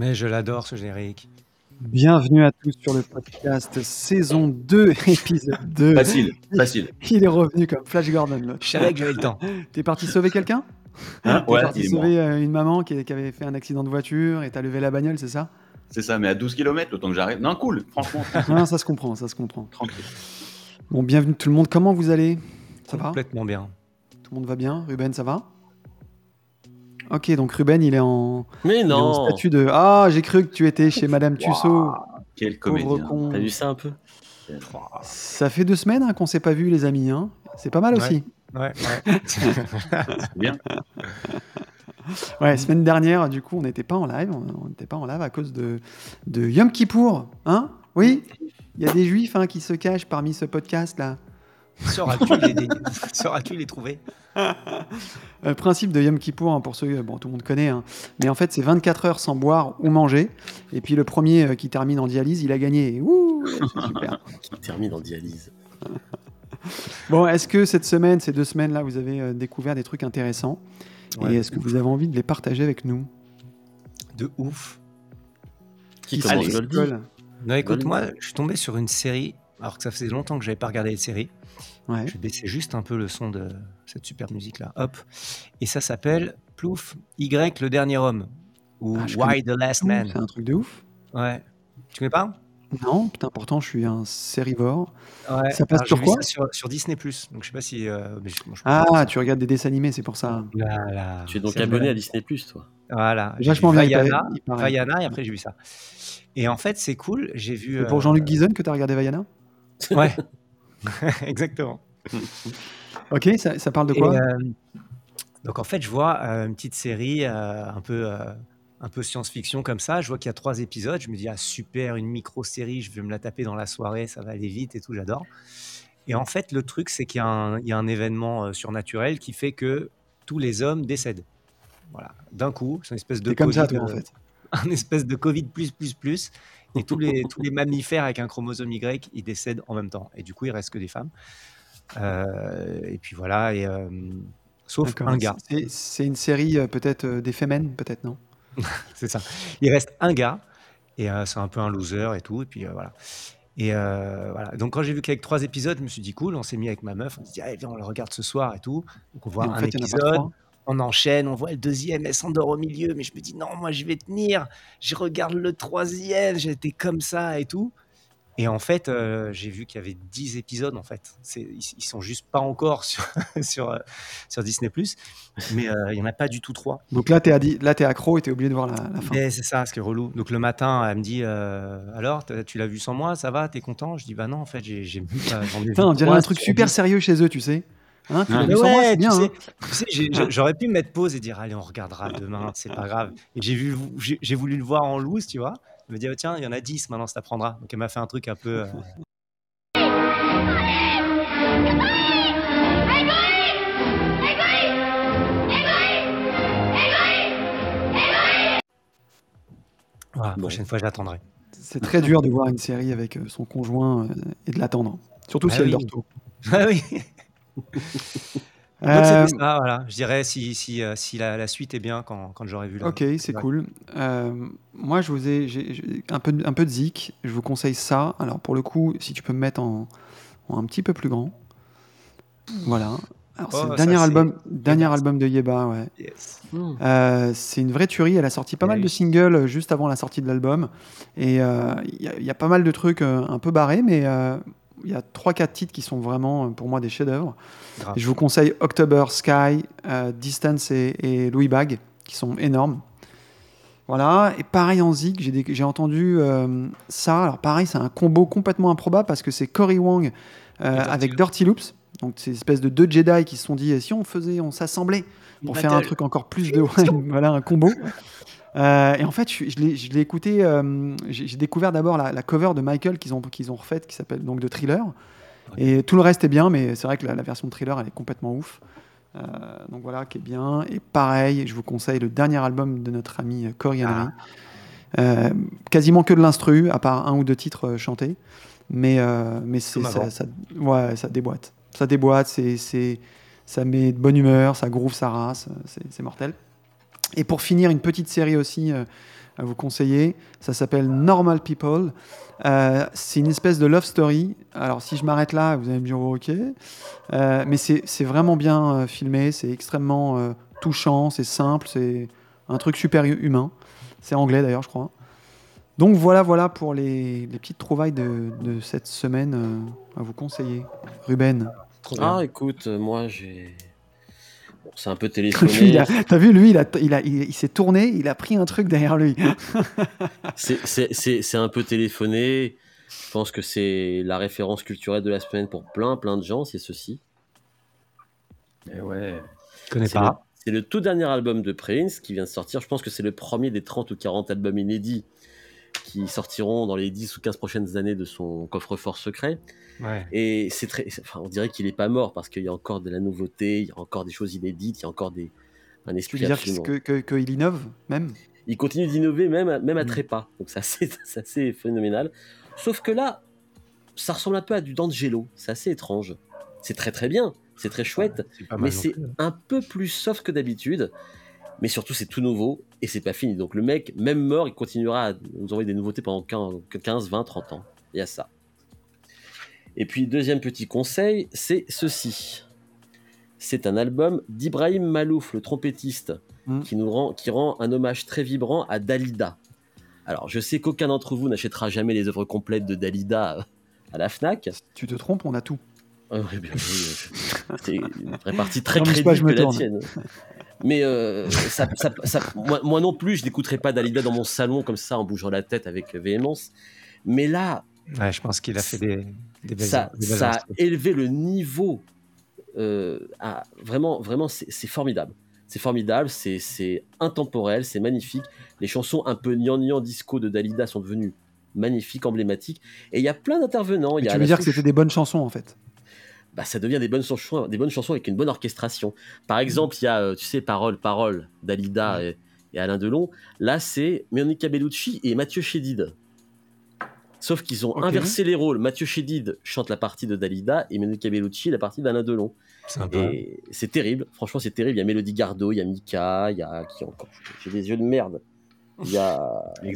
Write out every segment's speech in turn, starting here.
Mais je l'adore ce générique. Bienvenue à tous sur le podcast saison 2, épisode 2. Facile, facile. Il est revenu comme Flash Gordon. là. Je savais que j'avais le temps. T'es parti sauver quelqu'un Hein T'es ouais, parti mort. sauver euh, une maman qui, qui avait fait un accident de voiture et t'as levé la bagnole, c'est ça C'est ça, mais à 12 km, le temps que j'arrive. Non, cool, franchement, Non, ça se comprend, ça se comprend. tranquille. Bon, bienvenue tout le monde. Comment vous allez? Ça va? Complètement bien. Tout le monde va bien? Ruben, ça va? Ok, donc Ruben, il est en, Mais il est en non statut de Ah, j'ai cru que tu étais chez Madame Tussaud. Quel Pauvre comédien. con. T'as vu ça un peu Ça fait deux semaines hein, qu'on s'est pas vu, les amis. hein. C'est pas mal Ouais. aussi. Ouais, ouais. C'est bien. Ouais, semaine dernière, du coup, on n'était pas en live. On n'était pas en live à cause de, de Yom Kippour. Hein? Oui? Il y a des juifs hein, qui se cachent parmi ce podcast-là. Sauras-tu les, les- trouver? Euh, Le principe de Yom Kippour, hein, pour ceux, bon, tout le monde connaît, hein, mais en fait, c'est 24 heures sans boire ou manger. Et puis le premier euh, qui termine en dialyse, il a gagné. Ouh, c'est super. Qui termine en dialyse. Bon, est-ce que cette semaine, ces deux semaines-là, vous avez euh, découvert des trucs intéressants? Ouais. Et est-ce que vous avez envie de les partager avec nous? De ouf. Qui Qui commence Goldie Cole Non, écoute, moi, je suis tombé sur une série, alors que ça faisait longtemps que j'avais pas regardé de série. Ouais. Je vais baisser juste un peu le son de cette super musique-là. Hop. Et ça s'appelle Plouf, Y, le dernier homme. Ou Ah, Why the Last Man. C'est un truc de ouf. Ouais. Tu connais pas? Non, putain, pourtant, je suis un sérivore. Ouais. Ça passe Alors, sur quoi? ça sur, sur Disney+. Donc je sais pas si... euh, mais je- moi, je- Ah, tu regardes des dessins animés, c'est pour ça. Voilà. Tu es donc abonné vrai. à Disney+, toi Voilà. Vachement bien, il paraît- Vaiana, il paraît. Vaiana, et après j'ai vu ça. Et en fait, c'est cool. J'ai vu. C'est pour euh, Jean-Luc Guizon que tu as regardé Vaiana? Ouais. Exactement. Ok, ça, ça parle de quoi? euh, donc en fait, je vois euh, une petite série euh, un peu, un peu science-fiction comme ça. Je vois qu'il y a trois épisodes. Je me dis ah super, une micro-série. Je vais me la taper dans la soirée. Ça va aller vite et tout. J'adore. Et en fait, le truc, c'est qu'il y, a un- il y a un événement euh, surnaturel qui fait que tous les hommes décèdent. Voilà, d'un coup, c'est une espèce de T'es comme ça, toi, en fait. un espèce de Covid plus plus plus. Et tous les, tous les mammifères avec un chromosome Y, ils décèdent en même temps. Et du coup, il reste que des femmes. Euh, et puis voilà. Et, euh, sauf un gars. C'est- C'est une série euh, peut-être des Femen, peut-être, non? C'est ça. Il reste un gars. Et c'est un peu un loser et tout. Et puis voilà. Et euh, voilà. Donc quand j'ai vu qu'avec trois épisodes, je me suis dit cool. On s'est mis avec ma meuf. On s'est dit, allez, viens, on le regarde ce soir et tout. Donc on voit Et un fait, épisode. On enchaîne, on voit le deuxième, elle s'endort au milieu, mais je me dis non, moi je vais tenir, je regarde le troisième, j'étais comme ça et tout. Et en fait, euh, j'ai vu qu'il y avait 10 épisodes en fait. C'est- Ils, ils sont juste pas encore sur, sur, euh, sur Disney, mais euh, il y en a pas du tout trois. Donc là, là, t'es accro et t'es obligé de voir la, la fin. C'est ça, ce qui est relou. Donc le matin, elle me dit Alors, tu l'as vu sans moi, ça va, t'es content? Je dis Bah non, en fait, j'ai vu Putain, on dirait un truc super 10. sérieux chez eux, tu sais. Hein, tu Mais ouais, tu bien. sais, hein. tu sais, j'ai- j'aurais pu me mettre pause et dire allez on regardera demain, c'est pas grave. Et j'ai vu, j'ai j'ai voulu le voir en loose, tu vois. Elle me dit oh, tiens il y en a 10 maintenant, ça t'apprendra. Donc elle m'a fait un truc un peu. euh, Voilà, Bon. prochaine fois j'attendrai. C'est très dur de voir une série avec euh, son conjoint euh, et de l'attendre. Surtout Ah si elle oui. dort tôt. Ah oui. Donc Euh, c'était ça, voilà. Je dirais si, si, euh, si la, la suite est bien quand, quand j'aurai vu la. Ok, c'est Ouais. cool. Euh, moi, je vous ai j'ai- j'ai un peu, de- un peu de zik. Je vous conseille ça. Alors, pour le coup, si tu peux me mettre en, en un petit peu plus grand. Voilà. Alors, c'est Oh, le ça, dernier c'est- album, dernier Yeba. album de Yeba, ouais. Yes. Hmm. Euh, c'est une vraie tuerie. Elle a sorti pas mal de singles juste avant la sortie de l'album. Et euh, il y, y a pas mal de trucs euh, un peu barrés, mais euh, il y a 3-4 titres qui sont vraiment, euh, pour moi, des chefs-d'œuvre. Je vous conseille October Sky, euh, Distance et, et Louis Bag, qui sont énormes. Voilà. Et pareil en Zig, j'ai entendu euh, ça. Alors pareil, c'est un combo complètement improbable parce que c'est Cory Wong euh, Dirty avec Loops. Dirty Loops. Donc c'est une espèce de deux Jedi qui se sont dit, si on faisait, on s'assemblait pour faire un truc encore plus de... voilà, un combo. Euh, et en fait, je, je l'ai écouté, euh, j'ai découvert d'abord la, la cover de Michael qu'ils ont, qu'ils ont refaite, qui s'appelle donc de Thriller. Et tout le reste est bien, mais c'est vrai que la, la version de Thriller, elle est complètement ouf. Euh, donc voilà, qui est bien. Et pareil, je vous conseille le dernier album de notre ami Henry. Euh, quasiment que de l'instru, à part un ou deux titres chantés. Mais, mais ça, ça- ouais, ça déboîte. Ça déboîte, c'est, ça met de bonne humeur, ça groove sa race, c'est mortel. Et pour finir, une petite série aussi euh, à vous conseiller. Ça s'appelle Normal People. Euh, c'est une espèce de love story. Alors, si je m'arrête là, vous allez me dire ok. Euh, mais c'est vraiment bien filmé. C'est extrêmement touchant. C'est simple. C'est un truc super hu- humain. C'est anglais d'ailleurs, je crois. Donc voilà, voilà pour les, les petites trouvailles de, de cette semaine à vous conseiller. Ruben. Ah, écoute, moi j'ai. Bon, c'est un peu téléphoné. a- T'as vu, lui, il, a- il, a- il- il s'est tourné, il a pris un truc derrière lui. C'est- C'est c'est- c'est un peu téléphoné. Je pense que c'est la référence culturelle de la semaine pour plein, plein de gens, c'est ceci. Eh ouais. Je connais C'est le, pas. c'est le tout dernier album de Prince qui vient de sortir. Je pense que c'est le premier des 30 ou 40 albums inédits qui sortiront dans les 10 ou 15 prochaines années de son coffre-fort secret. Ouais. Et c'est très, enfin, on dirait qu'il est pas mort parce qu'il y a encore de la nouveauté, il y a encore des choses inédites, il y a encore des, un Tu esprit veux dire absolument. que- que- qu'il innove, même? Il continue d'innover même, à- même à Mm. trépas. Donc c'est assez, c'est assez phénoménal. Sauf que là, ça ressemble un peu à du D'Angelo. C'est assez étrange. C'est très très bien, c'est très chouette, mais c'est plus. un peu plus soft que d'habitude. Mais surtout, c'est tout nouveau et c'est pas fini. Donc le mec, même mort, il continuera à nous envoyer des nouveautés pendant 15, 20, 30 ans. Il y a ça. Et puis, deuxième petit conseil, c'est ceci. C'est un album d'Ibrahim Malouf, le trompettiste, Mm. qui nous rend, qui rend un hommage très vibrant à Dalida. Alors, je sais qu'aucun d'entre vous n'achètera jamais les œuvres complètes de Dalida euh, à la Fnac. Tu te trompes, on a tout. Ah oui, bien oui, C'est une répartie très crédible je me la tienne. Mais euh, ça, ça- ça- moi, moi non plus, je n'écouterai pas Dalida dans mon salon comme ça en bougeant la tête avec véhémence. Mais là, Ouais, je pense qu'il a fait des, des belles ça, des ça a élevé le niveau. euh, à, vraiment, vraiment, c'est formidable. C'est formidable, c'est intemporel, c'est magnifique. Les chansons un peu gnangnan disco de Dalida sont devenues magnifiques, emblématiques. Et il y a plein d'intervenants. Tu veux dire que c'était des bonnes chansons, en fait? Bah, ça devient des bonnes chansons, des bonnes chansons avec une bonne orchestration. Par exemple, il y a, euh, tu sais, Parole, Parole d'Alida et, et Alain Delon. Là, c'est Monica Bellucci et Mathieu Chédid. Sauf qu'ils ont inversé les rôles. Mathieu Chédid chante la partie de Dalida et Monica Bellucci la partie d'Alain Delon. Et c'est terrible. Franchement, c'est terrible. Il y a Mélodie Gardot, il y a Mika, il y a qui encore? J'ai des yeux de merde. Il y a.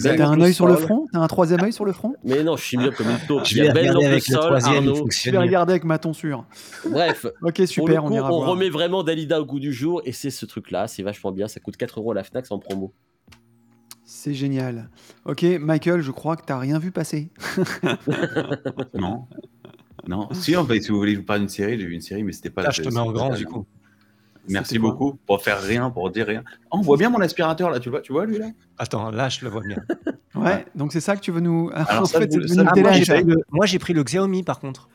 T'as un œil sur le front T'as un troisième œil sur le front Mais non, je suis mieux comme une taupe. Je vais regarder avec le troisième. Je vais regarder avec ma tonsure. Bref, Ok, Pour super, le coup, on ira on voir. remet vraiment Dalida au goût du jour et c'est ce truc-là, c'est vachement bien. Ça coûte 4 euros à la Fnac en promo. C'est génial. Ok, Michael, je crois que t'as rien vu passer. Non. Non. Si, en fait, si vous voulez je vous parle d'une série, j'ai vu une série, mais c'était pas Là, je te mets en grand, du coup. Merci beaucoup pour faire rien, pour dire rien. Oh, on voit bien mon aspirateur là, tu vois, tu vois lui là? Attends, là, je le vois bien. Ouais, donc c'est ça que tu veux nous. Alors en ça, fait, vous- ça, nous Ah, Ah, moi, j'ai pris le- pris Xiaomi, par contre.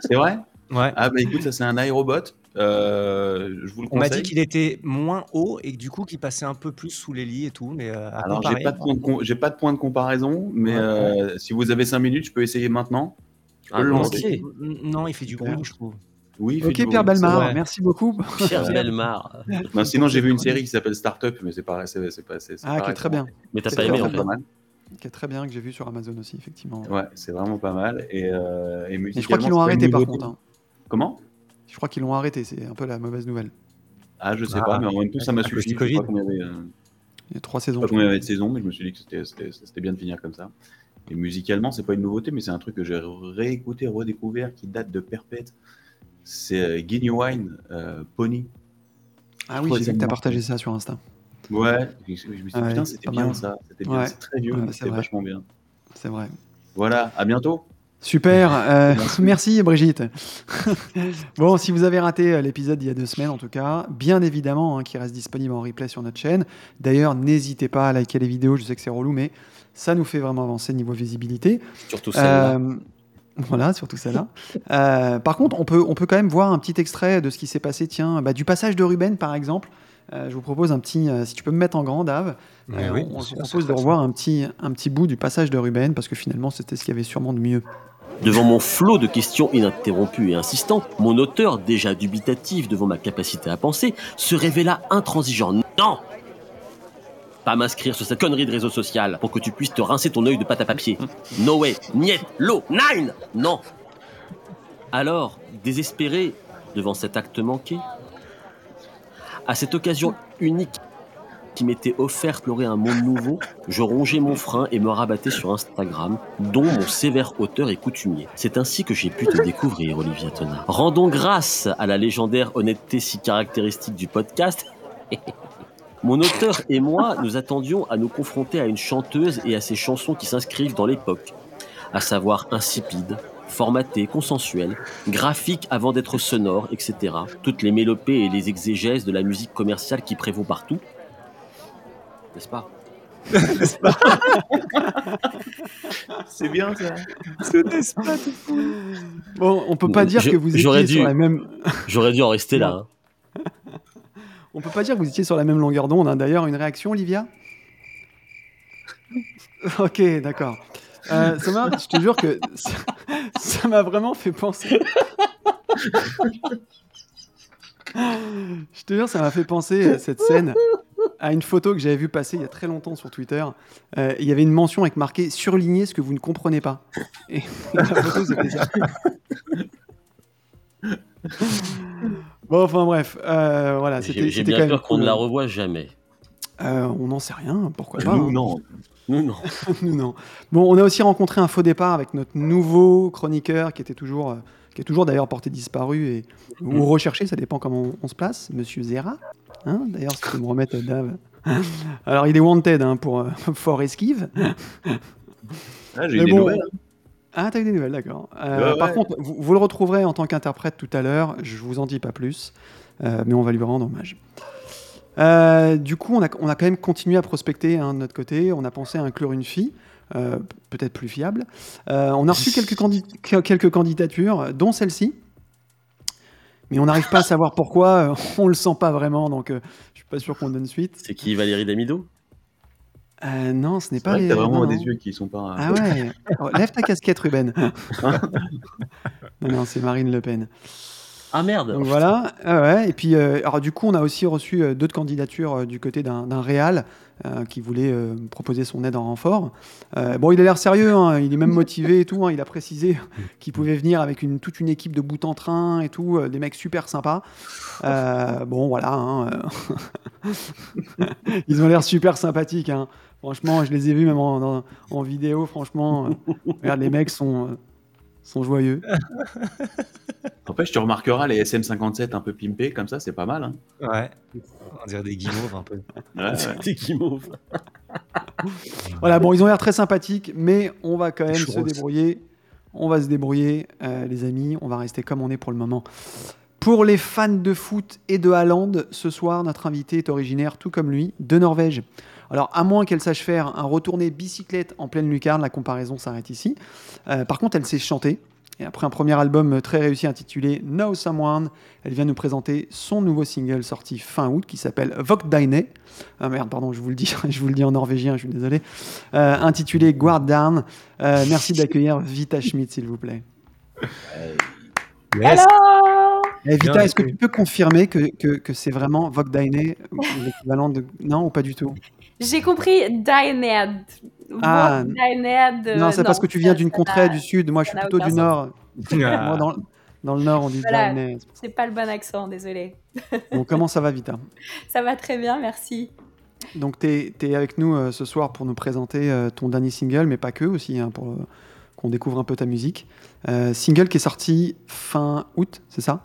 C'est vrai? Ouais. Ah bah écoute, ça c'est un iRobot. Euh, je vous le On m'a dit qu'il était moins haut et que du coup, qu'il passait un peu plus sous les lits et tout. Mais euh, à Alors j'ai comparer, pas de point de com- j'ai pas de point de comparaison, mais Ouais. euh, si vous avez 5 minutes, je peux essayer maintenant. Je peux Ah, le lancer. Non, il fait du bruit, je trouve. Oui. Ok, Pierre. Belmar, merci beaucoup. Pierre Belmar. Non, sinon j'ai vu une série qui s'appelle Startup, mais c'est pas c'est c'est pas c'est c'est Ah, qui est très bien. Mais t'as pas aimé en C'est fait. pas mal. Qui est très bien, que j'ai vu sur Amazon aussi, effectivement. Ouais, c'est vraiment pas mal. Et, euh, et Et je crois qu'ils l'ont arrêté par contre. hein. Comment? Je crois qu'ils l'ont arrêté, c'est un peu la mauvaise nouvelle. Ah, je sais Ah, pas, mais en même temps, ça m'a cause suffi. Je y avait, euh, Il y a trois je sais saisons. pas je combien il y crois. avait de saisons, mais je me suis dit que c'était- c'était c'était bien de finir comme ça. Et musicalement, c'est pas une nouveauté, mais c'est un truc que j'ai réécouté, redécouvert, qui date de perpète. C'est euh, Genuine euh, Pony. Ah oui, j'ai vu que t'as partagé ça sur Insta. Ouais, je, je me suis dit, Ah ouais, putain, c'était bien mal. ça. C'était bien, Ouais. très vieux, Ouais, c'était vachement bien. C'est vrai. Voilà, à bientôt. Super, euh, merci Brigitte. bon, si vous avez raté l'épisode d'il y a deux semaines, en tout cas, bien évidemment, hein, qui reste disponible en replay sur notre chaîne. D'ailleurs, n'hésitez pas à liker les vidéos, je sais que c'est relou, mais ça nous fait vraiment avancer niveau visibilité. Surtout celle-là. Euh, voilà, surtout celle-là. Euh, par contre, on peut, on peut quand même voir un petit extrait de ce qui s'est passé, tiens, bah, du passage de Ruben, par exemple. Euh, je vous propose un petit, euh, si tu peux me mettre en grand, Dave. Euh, oui, on vous propose de revoir un petit, un petit bout du passage de Ruben, parce que finalement, c'était ce qu'il y avait sûrement de mieux. Devant mon flot de questions ininterrompues et insistantes, mon auteur, déjà dubitatif devant ma capacité à penser, se révéla intransigeant. Non Pas m'inscrire sur cette connerie de réseau social pour que tu puisses te rincer ton œil de pâte à papier. No way, niet, lo, nine Non Alors, désespéré devant cet acte manqué, à cette occasion unique qui m'était offerte l'aurait un monde nouveau, je rongeais mon frein et me rabattais sur Instagram, dont mon sévère auteur est coutumier. C'est ainsi que j'ai pu te découvrir, Olivia Tona. Rendons grâce à la légendaire honnêteté si caractéristique du podcast. Mon auteur et moi nous attendions à nous confronter à une chanteuse et à ses chansons qui s'inscrivent dans l'époque, à savoir insipide, formaté, consensuel, graphique avant d'être sonore, etc. Toutes les mélopées et les exégèses de la musique commerciale qui prévaut partout. N'est-ce pas? C'est bien ça. Bon, on peut pas dire Je- que vous j'aurais étiez dû- sur la même. J'aurais dû en rester là. hein. On peut pas dire que vous étiez sur la même longueur d'onde. hein. D'ailleurs, une réaction, Olivia? Ok, d'accord. Euh, ça m'a, je te jure que ça- m'a vraiment fait penser. Je te jure, ça m'a fait penser à cette scène à une photo que j'avais vue passer il y a très longtemps sur Twitter. Euh, il y avait une mention avec marqué surligner ce que vous ne comprenez pas. Et la photo, c'était ça. Bon, enfin bref, euh, voilà, c'était J'ai bien quand même peur qu'on ne la revoie jamais. Euh, on n'en sait rien, pourquoi pas. Nous, hein. non. Nous, non. Nous, non. Bon, on a aussi rencontré un faux départ avec notre nouveau chroniqueur qui était toujours, euh, qui est toujours d'ailleurs porté disparu et ou recherché, ça dépend comment on, on se place, Monsieur Zera. Hein D'ailleurs, si tu peux me remettre euh, Dave. Alors, il est wanted hein, pour euh, fort esquive. Ah, j'ai eu des bon, nouvelles. Ah, t'as eu des nouvelles, d'accord. Euh, Ouais, Par ouais. contre, vous, vous le retrouverez en tant qu'interprète tout à l'heure. Je vous en dis pas plus, euh, mais on va lui rendre hommage. Euh, du coup, on a, on a quand même continué à prospecter hein, de notre côté. On a pensé à inclure une fille, euh, peut-être plus fiable. Euh, on a reçu quelques, quelques candidatures, dont celle-ci. Mais on n'arrive pas à savoir pourquoi. On le sent pas vraiment, donc euh, je suis pas sûr qu'on donne suite. C'est qui Valérie Damido? Euh, non, ce n'est pas vrai que t'as vraiment non, des non. yeux qui sont pas. Ah ouais Oh, Lève ta casquette, Ruben. non, non, c'est Marine Le Pen. Ah merde Donc voilà. Ah ouais. Et puis, euh, alors du coup, on a aussi reçu euh, d'autres candidatures euh, du côté d'un d'un réal euh, qui voulait euh, proposer son aide en renfort. Euh, bon, il a l'air sérieux, hein, il est même motivé et tout. hein, il a précisé qu'il pouvait venir avec une, toute une équipe de bout en train et tout, des mecs super sympas. Bon, voilà. hein. Ils ont l'air super sympathiques. Franchement, je les ai vus même en, en- en vidéo. Franchement, regarde, les mecs sont, sont joyeux. N'empêche, tu remarqueras les SM57 un peu pimpés comme ça, c'est pas mal. hein. Ouais. On dirait des guimauves un peu. Ouais, ouais. C'était guimauve. Voilà, bon, ils ont l'air très sympathiques, mais on va quand même se débrouiller. On va se débrouiller, euh, les amis. On va rester comme on est pour le moment. Pour les fans de foot et de Haaland, ce soir, notre invité est originaire, tout comme lui, de Norvège. Alors, à moins qu'elle sache faire un retourné bicyclette en pleine lucarne, la comparaison s'arrête ici. Euh, par contre, elle sait chanter. Et après un premier album très réussi intitulé Know Someone, elle vient nous présenter son nouveau single sorti fin août qui s'appelle Vokdine. Ah merde, pardon, je vous le dis, je vous le dis en norvégien, je suis désolé. Euh, intitulé Guard Down. Euh, merci d'accueillir Vita Schmidt, s'il vous plaît. Yes. Eh, Vita, est-ce que tu peux confirmer que, que, que c'est vraiment Vokdine, l'équivalent de. Non, ou pas du tout? J'ai compris Dyned. Ah, Dyned. Non, c'est parce que tu viens d'une contrée du sud. Moi, je suis plutôt du sens. nord. Ah. Moi, dans, dans le nord, on dit Voilà. C'est pas le bon accent, désolé. Bon, comment ça va, Vita? Ça va très bien, merci. Donc, tu es, avec nous euh, ce soir pour nous présenter euh, ton dernier single, mais pas que aussi, hein, pour euh, qu'on découvre un peu ta musique. Euh, single qui est sorti fin août, c'est ça?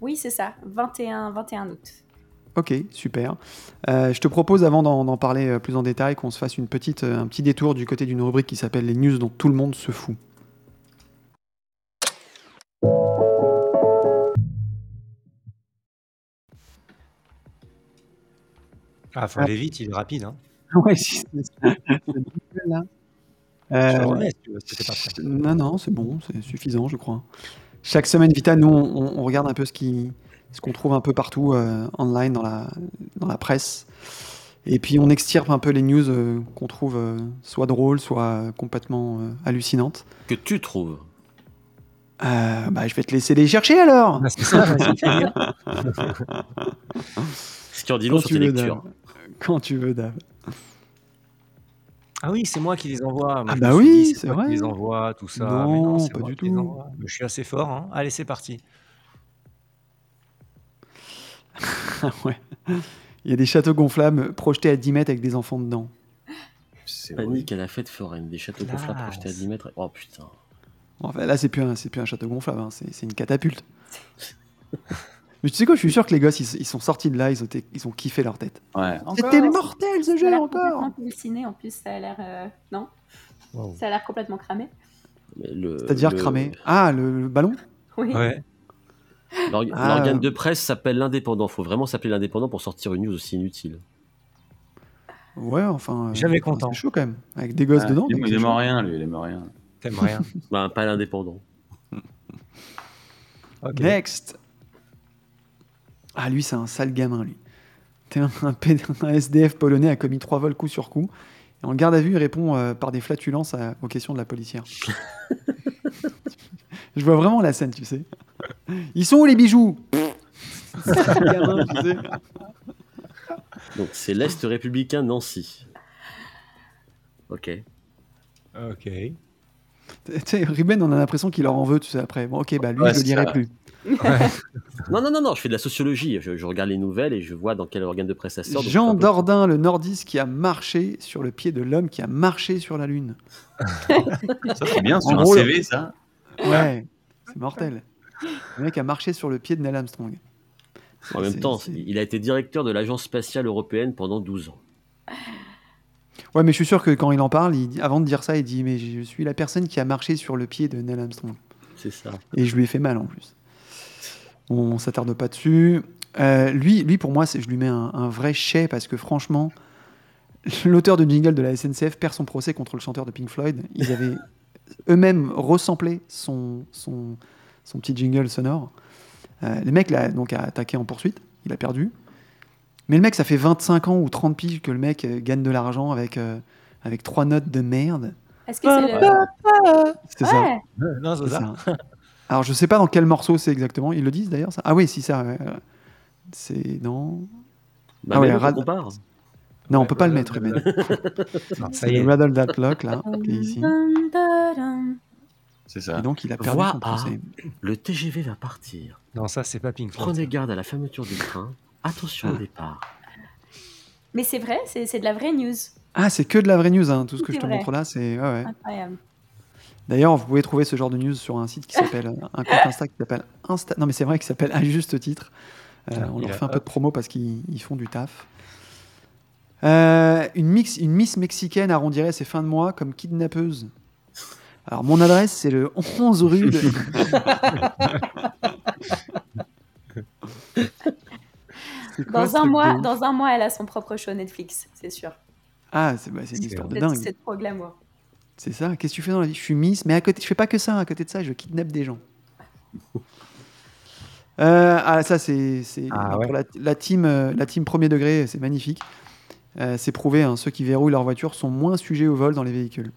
Oui, c'est ça, 21, 21 août. Ok, super. Euh, je te propose, avant d'en parler euh, plus en détail, qu'on se fasse une petite, un petit détour du côté d'une rubrique qui s'appelle les news dont tout le monde se fout. Ah, faut aller vite, il est rapide. Hein. Ouais, si, c'est ça. remets si tu si prêt. Non, non, c'est bon, c'est suffisant, je crois. Chaque semaine, Vita, nous, on, on regarde un peu ce qui, ce qu'on trouve un peu partout euh, online dans la, dans la presse. Et puis, on extirpe un peu les news euh, qu'on trouve euh, soit drôles, soit euh, complètement euh, hallucinantes. Que tu trouves. Euh, bah, je vais te laisser les chercher alors. Ah. Ce qui en dit long sur tu tes lectures. Quand tu veux, Dave. Ah oui, c'est moi qui les envoie. Moi, Ah bah oui, c'est moi qui vrai. les envoie, tout ça. Non, Mais non, c'est pas moi du qui tout. Je suis assez fort. Hein. Allez, c'est parti. Ah ouais. Il y a des châteaux gonflables projetés à 10 mètres avec des enfants dedans. C'est Panique à la fête foraine, des châteaux gonflables projetés à 10 mètres. Oh putain. Enfin, là, c'est plus, un- c'est plus un château gonflable, hein, c'est c'est une catapulte. Mais tu sais quoi, je suis sûr que les gosses, ils, ils sont sortis de là, ils ont, été- ils ont kiffé leur tête. Ouais. C'était mortel ce Ça a jeu encore complètement halluciné, en plus, ça a l'air. euh, Non? Wow. Ça a l'air complètement cramé. C'est-à-dire le- cramé. Ah, le, le ballon? Oui. Ouais. Ah. L'organe de presse s'appelle l'indépendant. Faut vraiment s'appeler l'indépendant pour sortir une news aussi inutile. Ouais, enfin. euh, Jamais content. C'est chaud quand même. Avec des gosses Ah, dedans. il, il aime rien, lui, il aime rien. T'aimes rien. Bah, pas l'indépendant. Next Ah, lui, c'est un sale gamin, lui. T'es un, un SDF polonais a commis trois vols coup sur coup. Et en garde à vue, il répond euh, par des flatulences à- aux questions de la policière. Je vois vraiment la scène, tu sais. Ils sont où les bijoux? Sale gamin, tu sais. Donc c'est l'Est républicain Nancy. Ok. Ok. Tu sais, Ruben, on a l'impression qu'il leur en veut, tu sais, après. Bon, ok, bah lui, Ouais, je le dirai ça. Non, non, non, non, je fais de la sociologie. Je, je regarde les nouvelles et je vois dans quel organe de presse ça sort. Jean Dordain, le nordiste qui a marché sur le pied de l'homme qui a marché sur la Lune. Ça, c'est bien sur En un gros, CV, ça. Ouais, c'est mortel. Le mec a marché sur le pied de Neil Armstrong. En même temps, il a été directeur de l'Agence spatiale européenne pendant 12 ans. Ouais, mais je suis sûr que quand il en parle, il dit- avant de dire ça, il dit Mais je suis la personne qui a marché sur le pied de Neil Armstrong. C'est ça. Et je lui ai fait mal en plus. On s'attarde pas dessus. Euh, lui, lui, pour moi, c'est- je lui mets un, un vrai chais parce que franchement, l'auteur de jingle de la SNCF perd son procès contre le chanteur de Pink Floyd. Ils avaient eux-mêmes resamplé son, son, son petit jingle sonore. Euh, le mec l'a donc a attaqué en poursuite. Il a perdu. Mais le mec, ça fait 25 ans ou 30 piges que le mec euh, gagne de l'argent avec, euh, avec trois notes de merde. Est-ce que c'est le. C'est ça. Ouais. Non, c'est C'est ça. ça. Alors, je sais pas dans quel morceau c'est exactement. Ils le disent d'ailleurs, ça? Ah oui, si, ça. Euh, C'est. Non. Bah, Ah ouais, mais on Rad- compare. Non, on Ouais, peut pas le bah, mettre, bah, Ruben. Non, ça C'est y est. le Rattle That Lock, là, qui est ici. C'est ça. Et donc, il a perdu Voix son A. Le TGV va partir. Non, ça, c'est pas Pink Floyd. Prenez garde à la fermeture du train. Attention au départ. Mais c'est vrai, c'est de la vraie news. Ah, c'est que de la vraie news, hein. tout ce que je te vrai. montre là, c'est. ouais, ouais. Incroyable. D'ailleurs, vous pouvez trouver ce genre de news sur un site qui s'appelle. un compte Insta qui s'appelle Insta. Non, mais c'est vrai qu'il s'appelle à juste titre. Euh, Ah, on leur fait un peu de promo parce qu'ils ils font du taf. Euh, une, mix, une Miss mexicaine arrondirait ses fins de mois comme kidnappeuse. Alors, mon adresse, c'est le 11 rue de. Quoi, Dans un, mois, de dans un mois, elle a son propre show Netflix, c'est sûr. Ah, c'est bah, c'est une histoire de C'est dingue. c'est trop glamour. C'est ça. Qu'est-ce que tu fais dans la vie? Je suis Miss, mais à côté, je fais pas que ça. À côté de ça, je kidnappe des gens. Euh, ah, ça, c'est c'est- Ah ouais. la, la team, euh, la team premier degré, c'est magnifique. Euh, c'est prouvé, hein, ceux qui verrouillent leur voiture sont moins sujets au vol dans les véhicules.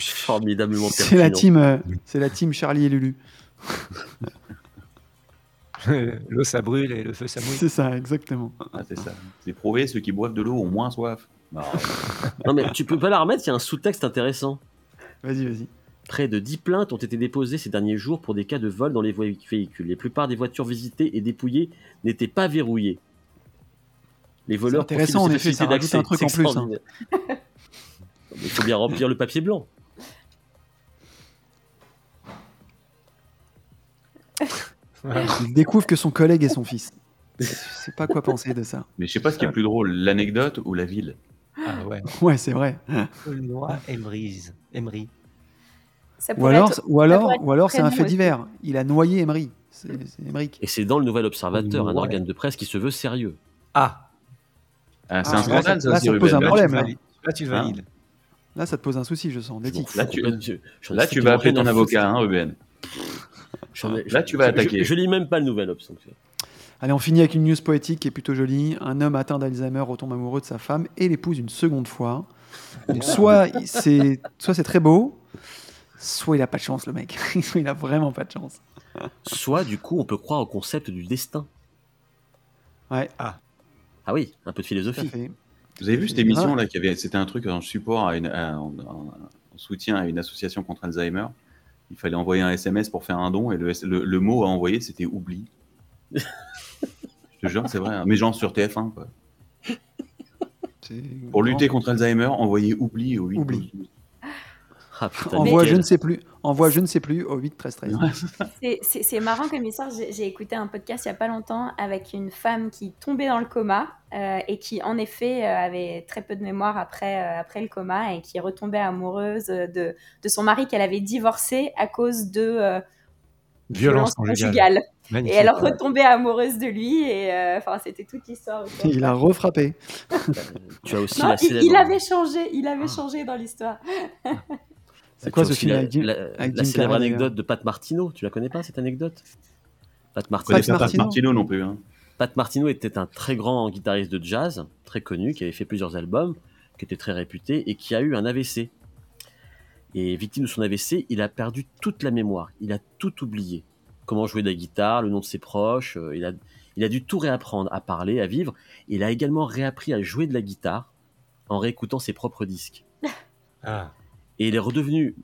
Formidablement C'est la team, euh, c'est la team Charlie et Lulu. L'eau, ça brûle et le feu, ça mouille. C'est ça, exactement. Ah, c'est ça. C'est prouvé, ceux qui boivent de l'eau ont moins soif. Non, Non, mais tu peux pas la remettre, il y a un sous-texte intéressant. Vas-y, vas-y. Près de 10 plaintes ont été déposées ces derniers jours pour des cas de vol dans les véhicules. La plupart des voitures visitées et dépouillées n'étaient pas verrouillées. Les voleurs C'est intéressant, profitent de en effet, ça rajoute un truc en plus, hein. Il faut bien remplir le papier blanc. Il découvre que son collègue est son fils. Je sais pas quoi penser de ça. mais je sais pas ce qui est plus drôle, l'anecdote ou la ville. Ah ouais. Ouais, c'est vrai. Emery. Emery. Ça Ou alors, être- ou alors, ou alors, c'est un fait divers. Il a noyé Emery. Et c'est dans le Nouvel Observateur, un organe de presse qui se veut sérieux. Ah, Ah, c'est Ah, un là, scandale, ça- ça là, ça pose un problème, là. valides. Là, tu Hein valides. Là, ça te pose un souci, je sens, d'éthique. Là, tu- Là, vas appeler ton avocat, hein, Ruben. Ai- Là, tu vas je- attaquer. Je, je lis même pas le Nouvel Obs. Allez, on finit avec une news poétique qui est plutôt jolie. Un homme atteint d'Alzheimer retombe amoureux de sa femme et l'épouse une seconde fois. Donc, soit c'est soit c'est très beau, soit il a pas de chance, le mec. soit il a vraiment pas de chance. Soit, du coup, on peut croire au concept du destin. Ouais, Ah oui, un peu de philosophie. Vous avez vu cette émission là qui avait, c'était un truc en support à une, à- en, en- en soutien à une association contre Alzheimer? Il fallait envoyer un SMS pour faire un don et le, le- le mot à envoyer c'était oubli. Je te jure, c'est vrai. hein. Mais genre sur TF1, quoi. Pour lutter contre Alzheimer, envoyez oubli au 8 Oubli. 12 12. Ah, putain, Envoie je ne sais plus. Envoie je ne sais plus au 8 13 13. C'est- marrant comme histoire. J'ai écouté un podcast il n'y a pas longtemps avec une femme qui tombait dans le coma euh, et qui, en effet, euh, avait très peu de mémoire après, euh, après le coma et qui retombait amoureuse de, de son mari qu'elle avait divorcé à cause de euh, Violence conjugale. Et elle retombait amoureuse de lui et euh, enfin c'était toute l'histoire. Il a refrappé. Tu as aussi Non, la il, célèbre. il avait changé, il avait changé dans l'histoire. C'est quoi ce film la, avec Jim- la- avec la Jim célèbre Carrey, anecdote de Pat Martino. Tu la connais pas cette anecdote? Pat Martino. Pat Martino. Martino non plus. Hein. Pat Martino était un très grand guitariste de jazz, très connu, qui avait fait plusieurs albums, qui était très réputé et qui a eu un AVC. Et victime de son AVC, il a perdu toute la mémoire. Il a tout oublié. Comment jouer de la guitare, le nom de ses proches. euh, Il a, il a dû tout réapprendre, à parler, à vivre. Il a également réappris à jouer de la guitare en réécoutant ses propres disques. Ah. Et il est redevenu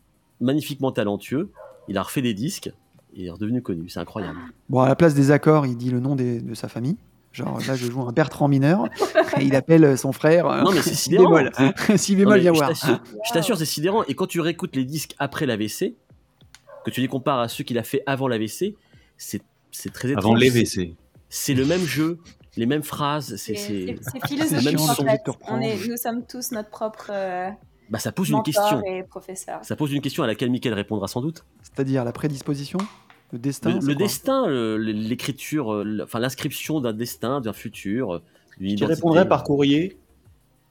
magnifiquement talentueux. Il a refait des disques et il est redevenu connu. C'est incroyable. Bon, à la place des accords, il dit le nom des- de sa famille. Genre là, je joue un Bertrand mineur et il appelle son frère. euh, Non, mais c'est si sidérant. bémol. si bémol, viens je voir. t'assure- Je t'assure, c'est sidérant. Et quand tu réécoutes les disques après l'AVC, que tu les compares à ceux qu'il a fait avant l'AVC, c'est c'est très étrange. Avant WC. C'est le même jeu, les mêmes phrases. C'est, philosophique en fait. On est, nous sommes tous notre propre euh, Bah, ça pose une question. et professeur. Ça pose une question à laquelle Mickaël répondra sans doute. C'est-à-dire la prédisposition, le destin. Le, destin, l'écriture, euh, enfin l'inscription d'un destin, d'un futur, euh, d'une Je identité. répondrai par courrier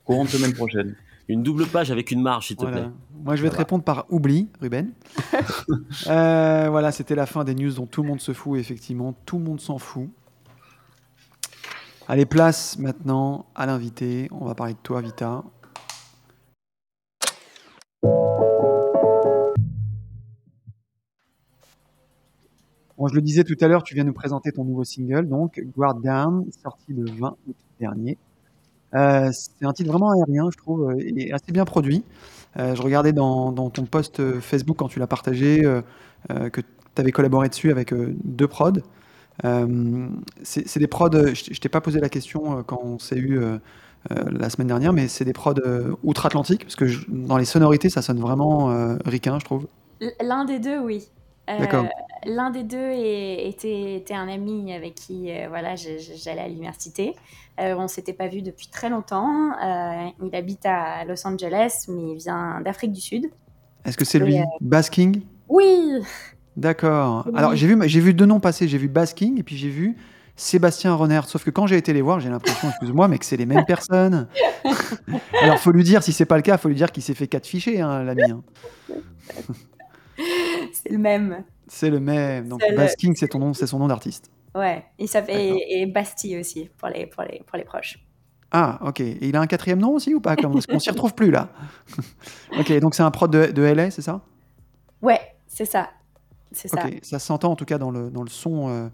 courant de semaine prochaine. Une double page avec une marge, s'il te Voilà. plaît. Moi, je vais te répondre par oubli, Ruben. Euh, voilà, c'était la fin des news dont tout le monde se fout. Effectivement, tout le monde s'en fout. Allez, place maintenant à l'invité. On va parler de toi, Vita. Bon, je le disais tout à l'heure, tu viens nous présenter ton nouveau single, donc Guard Down, sorti le 20 août dernier. Euh, c'est un titre vraiment aérien, je trouve, euh, et assez bien produit. Euh, je regardais dans, ton post Facebook quand tu l'as partagé que tu avais collaboré dessus avec deux prods. C'est des prods, je, je t'ai pas posé la question quand on s'est eu la semaine dernière, mais c'est des prods outre-Atlantique, parce que dans les sonorités, ça sonne vraiment ricain, je trouve. L'un des deux, oui. Euh. L'un des deux est- était, était un ami avec qui euh, voilà, j'allais à l'université. Euh, on s'était pas vu depuis très longtemps. Euh, il habite à Los Angeles, mais il vient d'Afrique du Sud. Est-ce que c'est lui, Basking Oui, D'accord. Oui. Alors j'ai vu, j'ai vu deux noms passer. J'ai vu Basking et puis j'ai vu Sébastien Renner. Sauf que quand j'ai été les voir, j'ai l'impression, excuse-moi, mais que c'est les mêmes personnes. Alors faut lui dire, si c'est pas le cas, faut lui dire qu'il s'est fait quatre fichiers, hein, l'ami. hein. c'est le même. C'est le même. Donc le- Basking, c'est ton nom, c'est son nom d'artiste. Ouais, il s'appelle et, Bastille aussi pour les, pour les, pour les proches. Ah, ok. Et il a un quatrième nom aussi ou pas? Comme- Parce qu'on s'y retrouve plus là. ok, donc c'est un prod de, de LA, c'est ça? Ouais, c'est ça. C'est ça. Ça s'entend en tout cas dans le, dans le son, euh,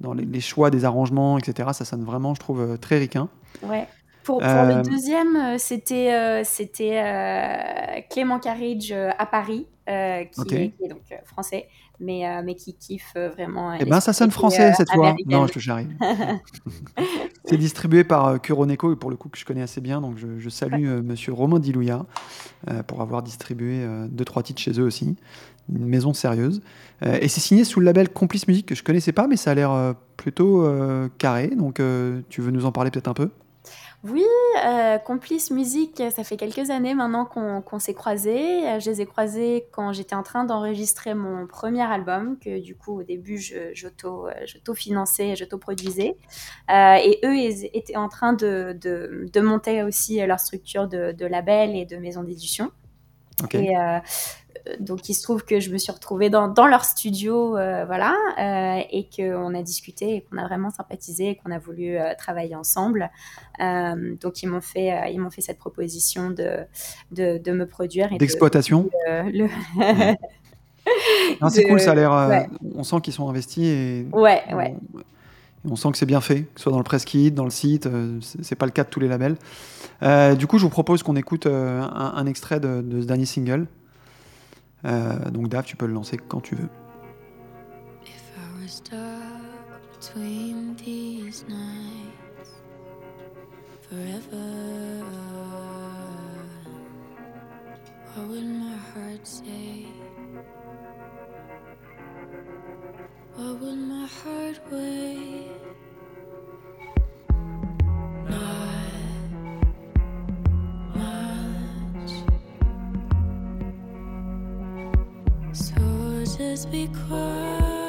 dans les, les choix des arrangements, etc. Ça sonne vraiment, je trouve, euh, très ricain. Ouais. Pour, pour Euh, le deuxième, euh, c'était euh, c'était Clément Carridge à Paris, qui, est, qui est donc français, mais, mais qui kiffe vraiment. Eh ben, ça sonne français cette fois. Non, je te j'arrive. C'est distribué par Kuroneko, et pour le coup que je connais assez bien, donc je, je salue euh, Monsieur Romain Dilouya pour avoir distribué deux trois titres chez eux aussi. Une maison sérieuse. Euh, et c'est signé sous le label Complice Musique que je connaissais pas, mais ça a l'air euh, plutôt euh, carré. Donc tu veux nous en parler peut-être un peu? Oui, euh, Complice Musique, ça fait quelques années maintenant qu'on qu'on s'est croisés. Euh, Je les ai croisés quand j'étais en train d'enregistrer mon premier album, que du coup au début je- euh, j'auto-finançais, j'auto-produisais. Euh, et eux, ils étaient en train de, de- de monter aussi leur structure de, de label et de maison d'édition. Et euh, donc il se trouve que je me suis retrouvée dans, dans leur studio, euh, voilà, euh, et qu'on a discuté et qu'on a vraiment sympathisé et qu'on a voulu euh, travailler ensemble. Donc ils m'ont fait, ils m'ont fait cette proposition de, de, de me produire de- D'exploitation. le... C'est cool, ça a l'air. ouais. On sent qu'ils sont investis et. ouais, ouais. On, et on sent que c'est bien fait, que ce soit dans le press kit, dans le site. c'est pas le cas de tous les labels. Du coup, je vous propose qu'on écoute un, un extrait de, de ce dernier single. Euh, donc, Dave, tu peux le lancer quand tu veux. If I was dark between these nights forever. What would my heart say? What would my heart weigh? Not Just be quiet.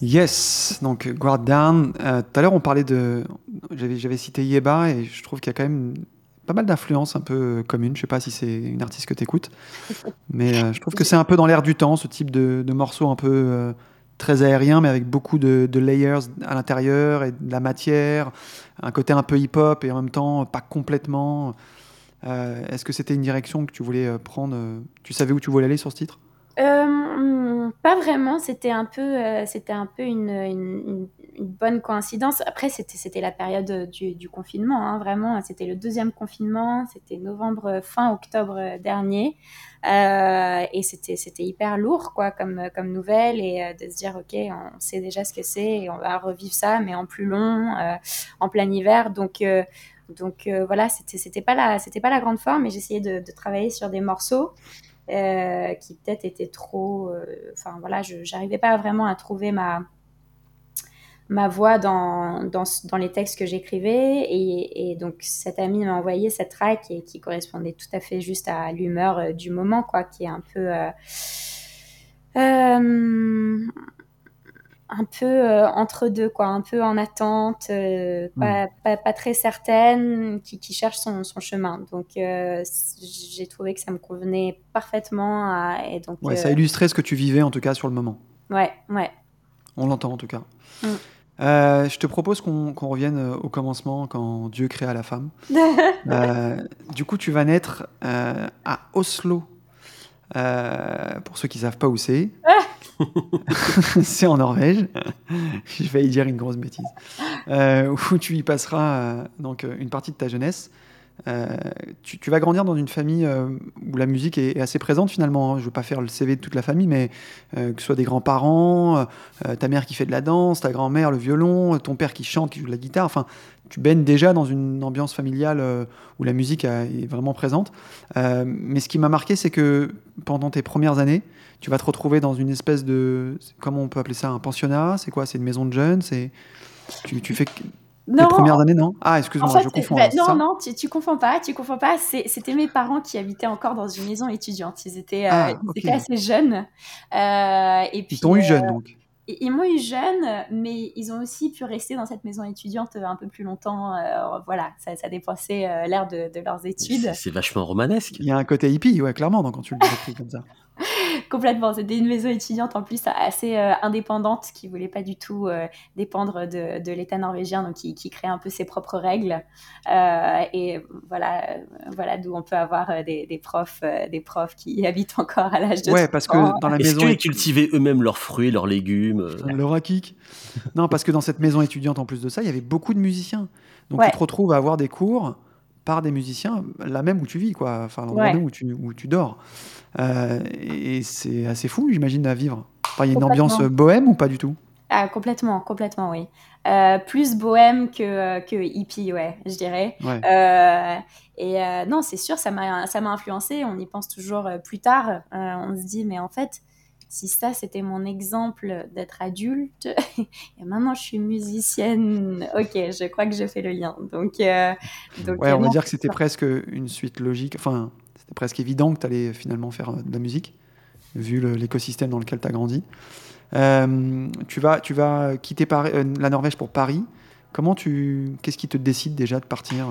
Yes, donc Guard Down. Euh, Tout à l'heure, on parlait de. J'avais cité Yeba et je trouve qu'il y a quand même pas mal d'influences un peu communes. Je sais pas si c'est une artiste que tu écoutes, mais euh, je trouve que c'est un peu dans l'air du temps, ce type de, de morceau un peu euh, très aérien, mais avec beaucoup de, de layers à l'intérieur et de la matière, un côté un peu hip-hop et en même temps pas complètement. Euh, Est-ce que c'était une direction que tu voulais euh, prendre euh, Tu savais où tu voulais aller sur ce titre? Euh, pas vraiment, c'était un peu, euh, c'était un peu une, bonne coïncidence. Après, c'était, la période du, confinement, hein, vraiment. C'était le deuxième confinement, c'était novembre, fin octobre dernier. Euh, et c'était, hyper lourd, quoi, comme, nouvelle. Et euh, de se dire, OK, on sait déjà ce que c'est on va revivre ça, mais en plus long, euh, en plein hiver. Donc, euh, euh, voilà, c'était, c'était, pas la, grande forme, mais j'essayais de travailler sur des morceaux euh, qui peut-être étaient trop. euh, Enfin voilà, je pas vraiment à trouver ma ma voix dans, dans, les textes que j'écrivais et, donc cet ami m'a envoyé cette track qui correspondait tout à fait juste à l'humeur euh, du moment quoi qui est un peu un peu euh, entre deux quoi un peu en attente euh, pas, pas, pas très certaine qui, qui cherche son, son chemin donc euh, j'ai trouvé que ça me convenait parfaitement à- et donc Ouais, ça illustrait ce que tu vivais en tout cas sur le moment. ouais ouais On l'entend en tout cas. Mm. Euh, je te propose qu'on revienne au commencement quand Dieu créa la femme. Du coup, tu vas naître à Oslo. Euh, pour ceux qui savent pas où c'est, c'est en Norvège. je vais y dire une grosse bêtise. Euh, où tu y passeras euh, donc une partie de ta jeunesse. Euh, tu, tu vas grandir dans une famille euh, où la musique est, est assez présente finalement. hein. Je ne veux pas faire le CV de toute la famille, mais euh, que ce soit des grands-parents, ta mère qui fait de la danse, ta grand-mère le violon, ton père qui chante, qui joue de la guitare. Enfin, tu baignes déjà dans une ambiance familiale euh, où la musique a- est vraiment présente. Euh, mais ce qui m'a marqué, c'est que pendant tes premières années, tu vas te retrouver dans une espèce de, comment on peut appeler ça, un pensionnat? C'est quoi? C'est une maison de jeunes? C'est tu, tu fais non premières années, non? Ah, En excuse-moi, fait, je confonds. bah, c'est non, non, tu, tu confonds pas, tu confonds pas. C'était mes parents qui habitaient encore dans une maison étudiante. Ils étaient, euh, Ah, ils ok. étaient assez jeunes. Et puis, Ils t'ont eu jeune donc? Ils ils m'ont eu jeune, mais ils ont aussi pu rester dans cette maison étudiante un peu plus longtemps. euh, voilà, ça, ça dépensait euh, l'air de, de leurs études. C'est c'est vachement romanesque. Il y a un côté hippie, ouais, clairement, donc, quand tu le décris comme ça. Complètement. C'était une maison étudiante en plus assez euh, indépendante qui voulait pas du tout euh, dépendre de, de l'État norvégien, donc qui, qui crée un peu ses propres règles. Euh, et voilà, voilà d'où on peut avoir des, des profs, euh, des profs qui habitent encore à l'âge de Ouais, 30 parce ans. que dans la Est-ce maison. qu'ils cultivaient eux-mêmes leurs fruits, leurs légumes euh, Le rakic. Non, parce que dans cette maison étudiante, en plus de ça, il y avait beaucoup de musiciens. Donc Ouais. tu te retrouves à avoir des cours par des musiciens, là même où tu vis, quoi. Enfin, l'endroit Ouais. où tu, où tu dors. Euh, et c'est assez fou, j'imagine, à vivre. Enfin, il y a une ambiance bohème ou pas du tout? Ah, complètement, complètement, oui. Euh, plus bohème que, euh, que hippie, ouais, je dirais. Ouais. Euh, et euh, non, c'est sûr, ça m'a influencé. On y pense toujours euh, plus tard. Euh, on se dit, mais en fait, si ça c'était mon exemple d'être adulte, et maintenant je suis musicienne, ok, je crois que je fais le lien. Donc, euh, donc Ouais, on va dire que c'était presque une suite logique. Enfin, c'était presque évident que tu allais finalement faire euh, de la musique, vu l'écosystème dans lequel tu as grandi. Euh, tu, vas, tu vas quitter Paris- euh, la Norvège pour Paris. Comment tu, qu'est-ce qui te décide déjà de partir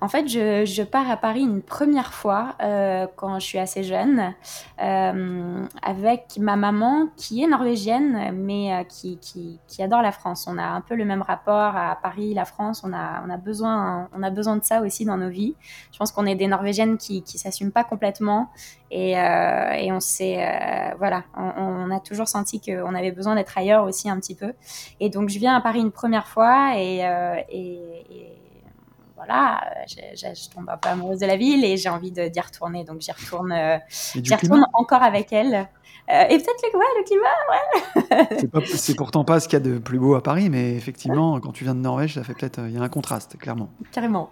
En fait, je, je pars à Paris une première fois euh, quand je suis assez jeune euh, avec ma maman qui est norvégienne mais euh, qui, qui, adore la France. On a un peu le même rapport à Paris, la France. On a, on a, besoin, on a besoin de ça aussi dans nos vies. Je pense qu'on est des Norvégiennes qui ne s'assument pas complètement et, et on s'est voilà, on, a toujours senti qu'on avait besoin d'être ailleurs aussi un petit peu. Et donc je viens à Paris une première fois et voilà, je, je, je, tombe un peu amoureuse de la ville et j'ai envie d'y retourner. Donc j'y retourne, euh, j'y retourne encore avec elle. Euh, et peut-être le, ouais, le climat, ouais. c'est, pourtant pas ce qu'il y a de plus beau à Paris, mais effectivement, quand tu viens de Norvège, ça fait peut-être, il y a un contraste, clairement. Carrément.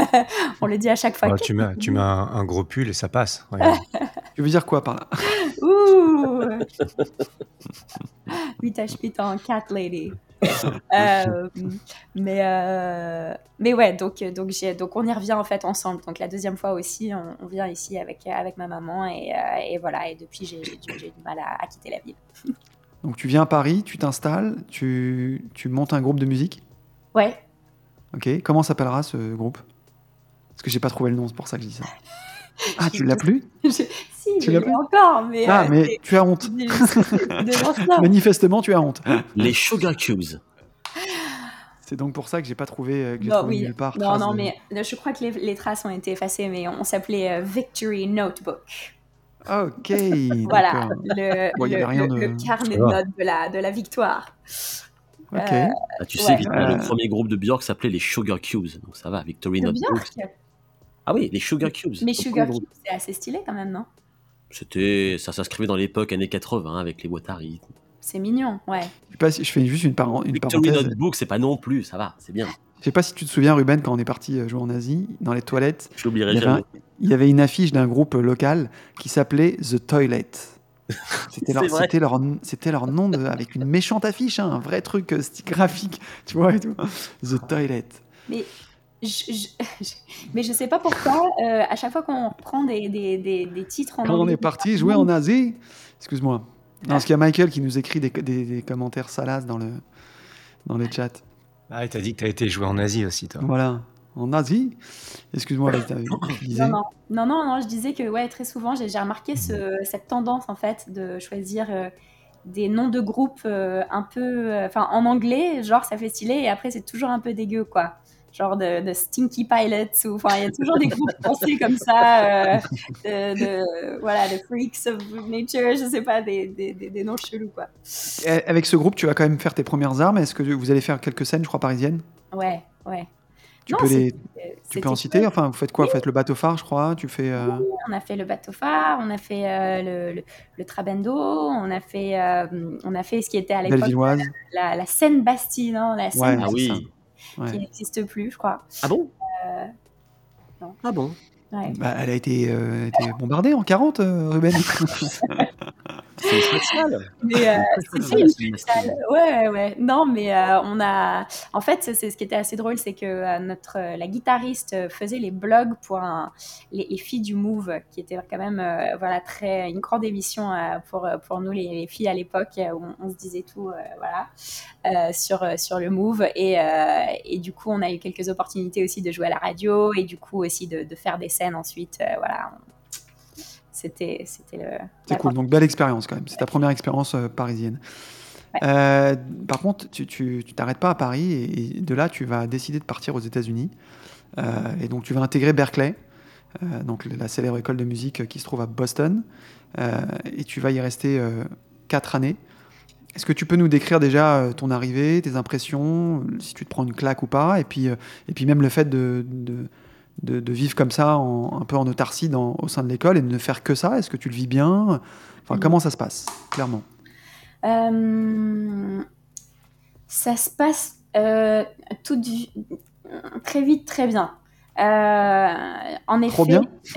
On le dit à chaque fois. Tu mets, tu mets un, un, gros pull et ça passe. tu veux dire quoi par là? Ouh 8 HP en cat lady. euh, mais euh, mais ouais donc donc j'ai donc on y revient en fait ensemble. Donc la deuxième fois aussi on, on vient ici avec avec ma maman et, euh, et voilà et depuis j'ai j'ai du mal à, à, quitter la ville. Donc tu viens à Paris tu t'installes tu, tu montes un groupe de musique? Ouais. Ok comment s'appellera ce groupe? Parce que j'ai pas trouvé le nom c'est pour ça que je dis ça ah tu l'as plus je... si tu l'as plus encore mais ah euh, mais tu as honte manifestement tu as honte les Sugar Cubes c'est donc pour ça que j'ai pas trouvé, que j'ai non, trouvé oui. nulle part. Non, non, de... mais je crois que les, les, traces ont été effacées, mais on, s'appelait euh, Victory Notebook. Ok. voilà, le, bon, le, le, de... le, carnet de notes de la, de la victoire. Ok. Euh, ah, tu sais, le premier groupe de Björk s'appelait les Sugar Cubes, donc ça va, Victory Notebook. Björk ah oui, les Sugar Cubes. Mais Sugar Cubes, c'est assez stylé quand même, non? C'était, ça s'inscrivait dans l'époque années 80 avec les boîtes à rythme. C'est mignon, ouais. Je, sais pas si, je fais juste une, par une parenthèse. Notebook, c'est pas non plus, ça va, c'est bien. Je sais pas si tu te souviens, Ruben, quand on est parti euh, jouer en Asie, dans les toilettes, je l'oublierai il, jamais. Un, il y avait une affiche d'un groupe local qui s'appelait The Toilet. C'était leur, leur, leur, nom de, avec une méchante affiche, hein, un vrai truc euh, graphique, tu vois, et tout. The Toilet. Mais je, je, mais je sais pas pourquoi, euh, à chaque fois qu'on reprend des, des, des, des, titres en Quand on est parti jouer en Asie, excuse-moi. Non, parce qu'il y a Michael qui nous écrit des, des commentaires salaces dans le, dans les chats. Ah, et t'as dit que t'as été joué en Asie aussi, toi. Voilà. En Asie? Excuse-moi, non, non, non, non, non, je disais que ouais, très souvent, j'ai remarqué ce, cette tendance en fait de choisir euh, des noms de groupes euh, un peu, enfin en anglais, genre ça fait stylé, et après c'est toujours un peu dégueu, quoi genre de, de, Stinky Pilots, ou enfin, il y a toujours des groupes français comme ça, euh, de, de, voilà, de Freaks of Nature, je sais pas, des, des, des, noms chelous, quoi. Et avec ce groupe, tu vas quand même faire tes premières armes. Est-ce que vous allez faire quelques scènes, je crois, parisiennes? Ouais, ouais. Tu non, peux, les... tu peux en citer? Enfin, vous faites quoi? Oui. Vous faites le bateau phare, je crois Tu fais. Euh... Oui, on a fait le bateau phare, on a fait euh, le, le, le, Trabendo, on a fait, euh, on a fait ce qui était à l'époque la, la, la Seine Bastille, non? La Seine ouais, ah oui ouais. qui n'existe plus, je crois. Ah bon? Euh, non. Ah bon? Ouais. bah, Elle a été, euh, été, bombardée en 40, euh, Ruben. c'est spécial. Mais euh, c'était une spéciale. Ouais, ouais. Non, mais euh, on a. En fait, c'est ce qui était assez drôle, c'est que euh, notre la guitariste faisait les blogs pour un, les, les, filles du Move, qui était quand même voilà très une grande émission pour pour nous les, les filles à l'époque où on, on, se disait tout voilà sur sur le Move et et du coup on a eu quelques opportunités aussi de jouer à la radio et du coup aussi de, de faire des scènes ensuite voilà c'était c'était le c'est cool. donc belle expérience quand même. C'est ta première expérience euh, parisienne. Ouais. euh, par contre tu t'arrêtes pas à Paris et, et, de là tu vas décider de partir aux États-Unis. Euh, et donc tu vas intégrer Berkeley donc la célèbre école de musique qui se trouve à Boston. Et tu vas y rester quatre années. Est-ce que tu peux nous décrire déjà ton arrivée, tes impressions, si tu te prends une claque ou pas, et puis, et puis même le fait de, de, de, vivre comme ça, un peu en autarcie au sein de l'école et de ne faire que ça? Est-ce que tu le vis bien? Comment ça se passe, clairement? Euh, Ça se passe euh, très vite, très bien. Euh, en effet, Trop.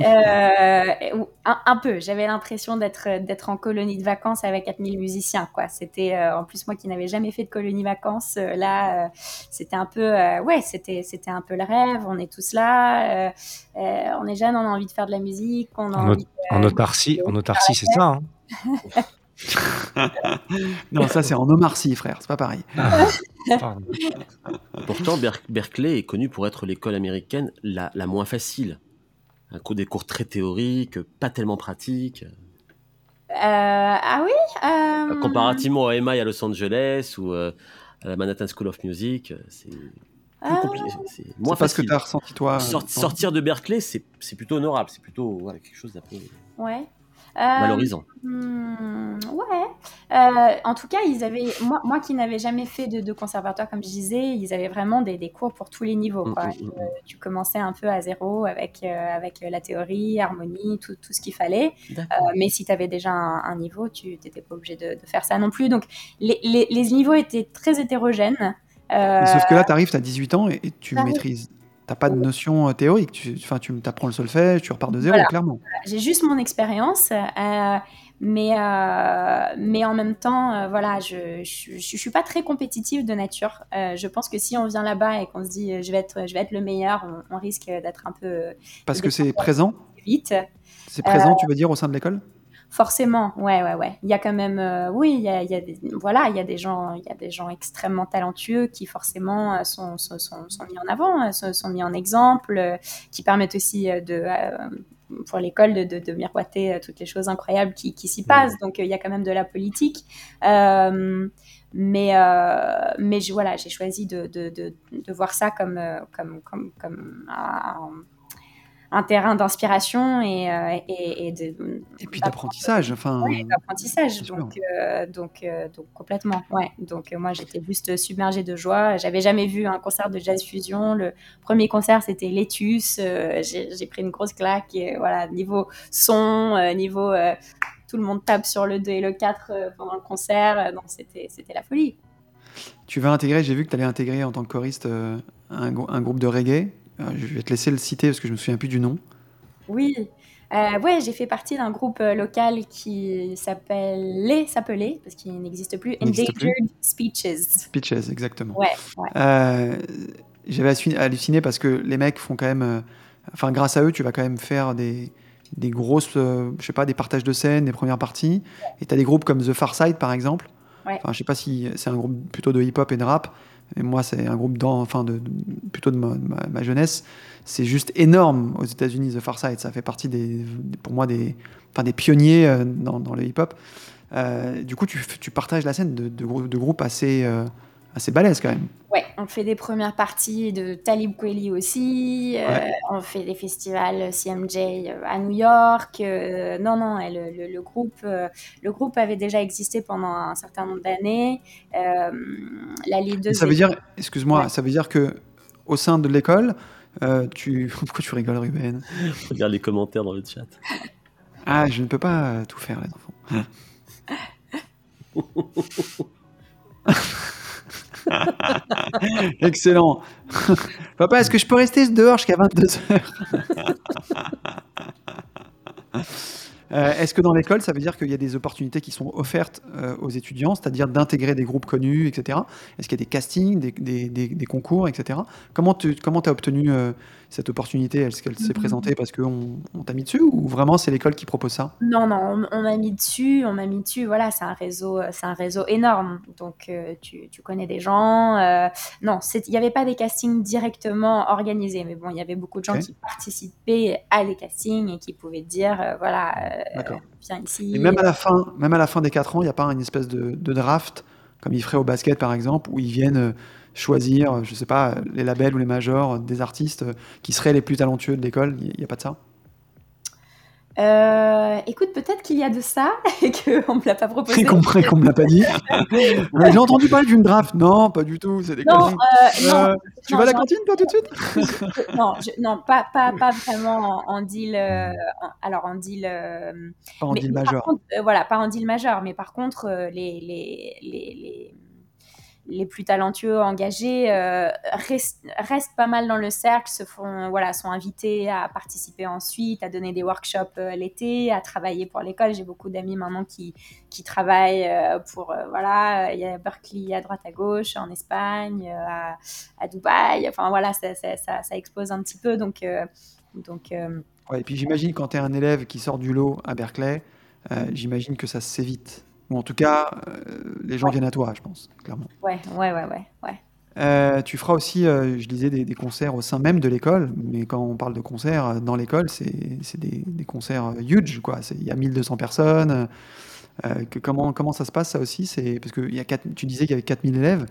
Euh, un, un, peu. J'avais l'impression d'être d'être en colonie de vacances avec 4000 musiciens. Quoi. C'était euh, en plus moi qui n'avais jamais fait de colonie vacances. Euh, là, c'était un peu ouais, c'était c'était un peu le rêve. On est tous là. on est jeunes, on a envie de faire de la musique. On a en, envie en autarcie, en autarcie, c'est ça. Hein Non, ça c'est en Omar Sy, frère, c'est pas pareil. Ah. Pourtant, Ber- Berkeley est connu pour être l'école américaine la, la moins facile. Un cours des cours très théoriques, pas tellement pratiques. Euh, ah oui euh, Comparativement au MI à Los Angeles ou euh, à la Manhattan School of Music, euh, c'est plus Ah. compliqué. C'est moins C'est pas ce que facile. tu as ressenti toi. Sort- euh, sortir de Berkeley, c'est c'est plutôt honorable. C'est plutôt voilà, quelque chose peu Ouais. Euh, valorisant. Hmm, ouais. Euh, en tout cas, ils avaient, moi, moi qui n'avais jamais fait de, de conservatoire, comme je disais, ils avaient vraiment des, des cours pour tous les niveaux. Mm, quoi. mm, mm, Euh, tu commençais un peu à zéro avec, euh, avec la théorie, harmonie, tout, tout ce qu'il fallait. Euh, mais si tu avais déjà un, un niveau, tu n'étais pas obligé de, de faire ça non plus. Donc, les, les, les niveaux étaient très hétérogènes. Euh, sauf que là, tu arrives, tu as 18 ans et, et tu maîtrises. T'as pas de notion euh, théorique. Tu, enfin, tu apprends le solfège, tu repars de zéro, Voilà. clairement. J'ai juste mon expérience, euh, mais, euh, mais en même temps, euh, voilà, je, je, je suis pas très compétitive de nature. Je pense que si on vient là-bas et qu'on se dit je vais être, je vais être le meilleur, on, on risque d'être un peu Parce que c'est présent? vite. C'est présent, tu veux dire, au sein de l'école? Forcément, ouais, ouais, ouais. Il y a quand même, euh, oui, il y a, il y a des, voilà, il y a des gens, il y a des gens extrêmement talentueux qui forcément euh, sont, sont, sont, sont mis en avant, euh, sont, sont mis en exemple, euh, qui permettent aussi de, euh, pour l'école de, de, de miroiter toutes les choses incroyables qui, qui s'y passent. Donc il y a quand même de la politique. Mais mais, mais je, voilà, j'ai choisi de, de, de, de voir ça comme, comme, comme, comme un, un terrain d'inspiration et, euh, et, et de, Et puis d'apprentissage. Enfin, Ouais, d'apprentissage. Donc, euh, donc, euh, donc complètement. Ouais. Donc euh, moi j'étais juste submergée de joie. J'avais jamais vu un concert de jazz fusion. Le premier concert c'était Letus. Euh, j'ai pris une grosse claque. Et, voilà, niveau son, euh, niveau euh, tout le monde tape sur le 2 et le 4 euh, pendant le concert. Euh, Donc c'était c'était la folie. tu vas intégrer, j'ai vu que tu allais intégrer en tant que choriste euh, un groupe de reggae. Euh, je vais te laisser le citer parce que je me souviens plus du nom. Oui. Euh, ouais, j'ai fait partie d'un groupe euh, local qui s'appelait, s'appelait, parce qu'il n'existe plus. Endangered Speeches. Pitches, exactement. Ouais, ouais. Euh, J'avais halluciné- parce que les mecs font quand même. euh, Enfin, grâce à eux, tu vas quand même faire des, des grosses, je sais pas, des partages de scènes, des premières parties. Et tu as des groupes comme The Far Side, par exemple. Ouais. Enfin, je sais pas si c'est un groupe plutôt de hip-hop et de rap. Et moi, c'est un groupe dans, de, plutôt de ma, jeunesse. C'est juste énorme aux États-Unis, The Far Side. Ça fait partie des, pour moi des, enfin des pionniers euh, dans, le hip-hop. Euh, du coup, tu, tu partages la scène de, de, de groupes assez, euh, assez balèzes quand même. Ouais, on fait des premières parties de Talib Kweli aussi. euh, on fait des festivals CMJ à New York. euh, non, non, et le, le- le groupe, euh, le groupe avait déjà existé pendant un certain nombre d'années. Euh, la leader. ça veut dire, excuse-moi, Ouais. ça veut dire que au sein de l'école, euh, tu. Pourquoi tu rigoles, Ruben? Regarde les commentaires dans le chat. Ah, je ne peux pas euh, tout faire, les enfants. Excellent. Papa, est-ce que je peux rester dehors jusqu'à 22h Euh, Est-ce que dans l'école, ça veut dire qu'il y a des opportunités qui sont offertes euh, aux étudiants, c'est-à-dire d'intégrer des groupes connus, etc. Est-ce qu'il y a des castings, des, concours, etc. Comment tu as obtenu euh, cette opportunité Est-ce qu'elle s'est présentée parce qu'on on t'a mis dessus ou vraiment c'est l'école qui propose ça? Non, non, on, on m'a mis dessus, on m'a mis dessus. Voilà, c'est un réseau, euh, c'est un réseau énorme. Donc, euh, tu, tu connais des gens. euh, non, il n'y avait pas des castings directement organisés, mais bon, il y avait beaucoup de gens qui participaient à des castings et qui pouvaient dire, euh, voilà, viens ici. Et même à la fin, même à la fin des 4 ans, il n'y a pas une espèce de, de draft comme ils feraient au basket par exemple, où ils viennent choisir, je sais pas, les labels ou les majors, des artistes qui seraient les plus talentueux de l'école. Il n'y a pas de ça? Euh, écoute, peut-être qu'il y a de ça et qu'on me l'a pas proposé. Qu'on qu'on me l'a pas dit. J'ai entendu parler d'une draft. Non, pas du tout. C'est des Non, euh, non, Euh, tu non, vas à la cantine toi tout de suite? Non, je- non, pas, pas, pas vraiment en, deal. alors en deal. Pas en mais, deal mais majeur. contre, voilà, pas en deal majeur, mais par contre, les, les, les, les, les plus talentueux, engagés, euh, restent, pas mal dans le cercle, se font, voilà, sont invités à participer ensuite, à donner des workshops euh, l'été, à travailler pour l'école. J'ai beaucoup d'amis maintenant qui, qui travaillent euh, pour, euh, voilà, Berkeley à droite à gauche, en Espagne, à, à Dubaï, enfin voilà, ça, ça, explose un petit peu, donc... donc et puis j'imagine quand tu es un élève qui sort du lot à Berkeley, j'imagine que ça s'évite. Ou en tout cas, euh, les gens viennent à toi, je pense, clairement. Ouais, ouais, ouais, ouais, ouais. Euh, tu feras aussi, euh, je disais, des, des concerts au sein même de l'école, mais quand on parle de concerts dans l'école, c'est des, des concerts huge, quoi. Il y a 1200 personnes. que, comment, comment ça se passe, ça aussi? Parce que y a quatre- tu disais qu'il y avait 4000 élèves.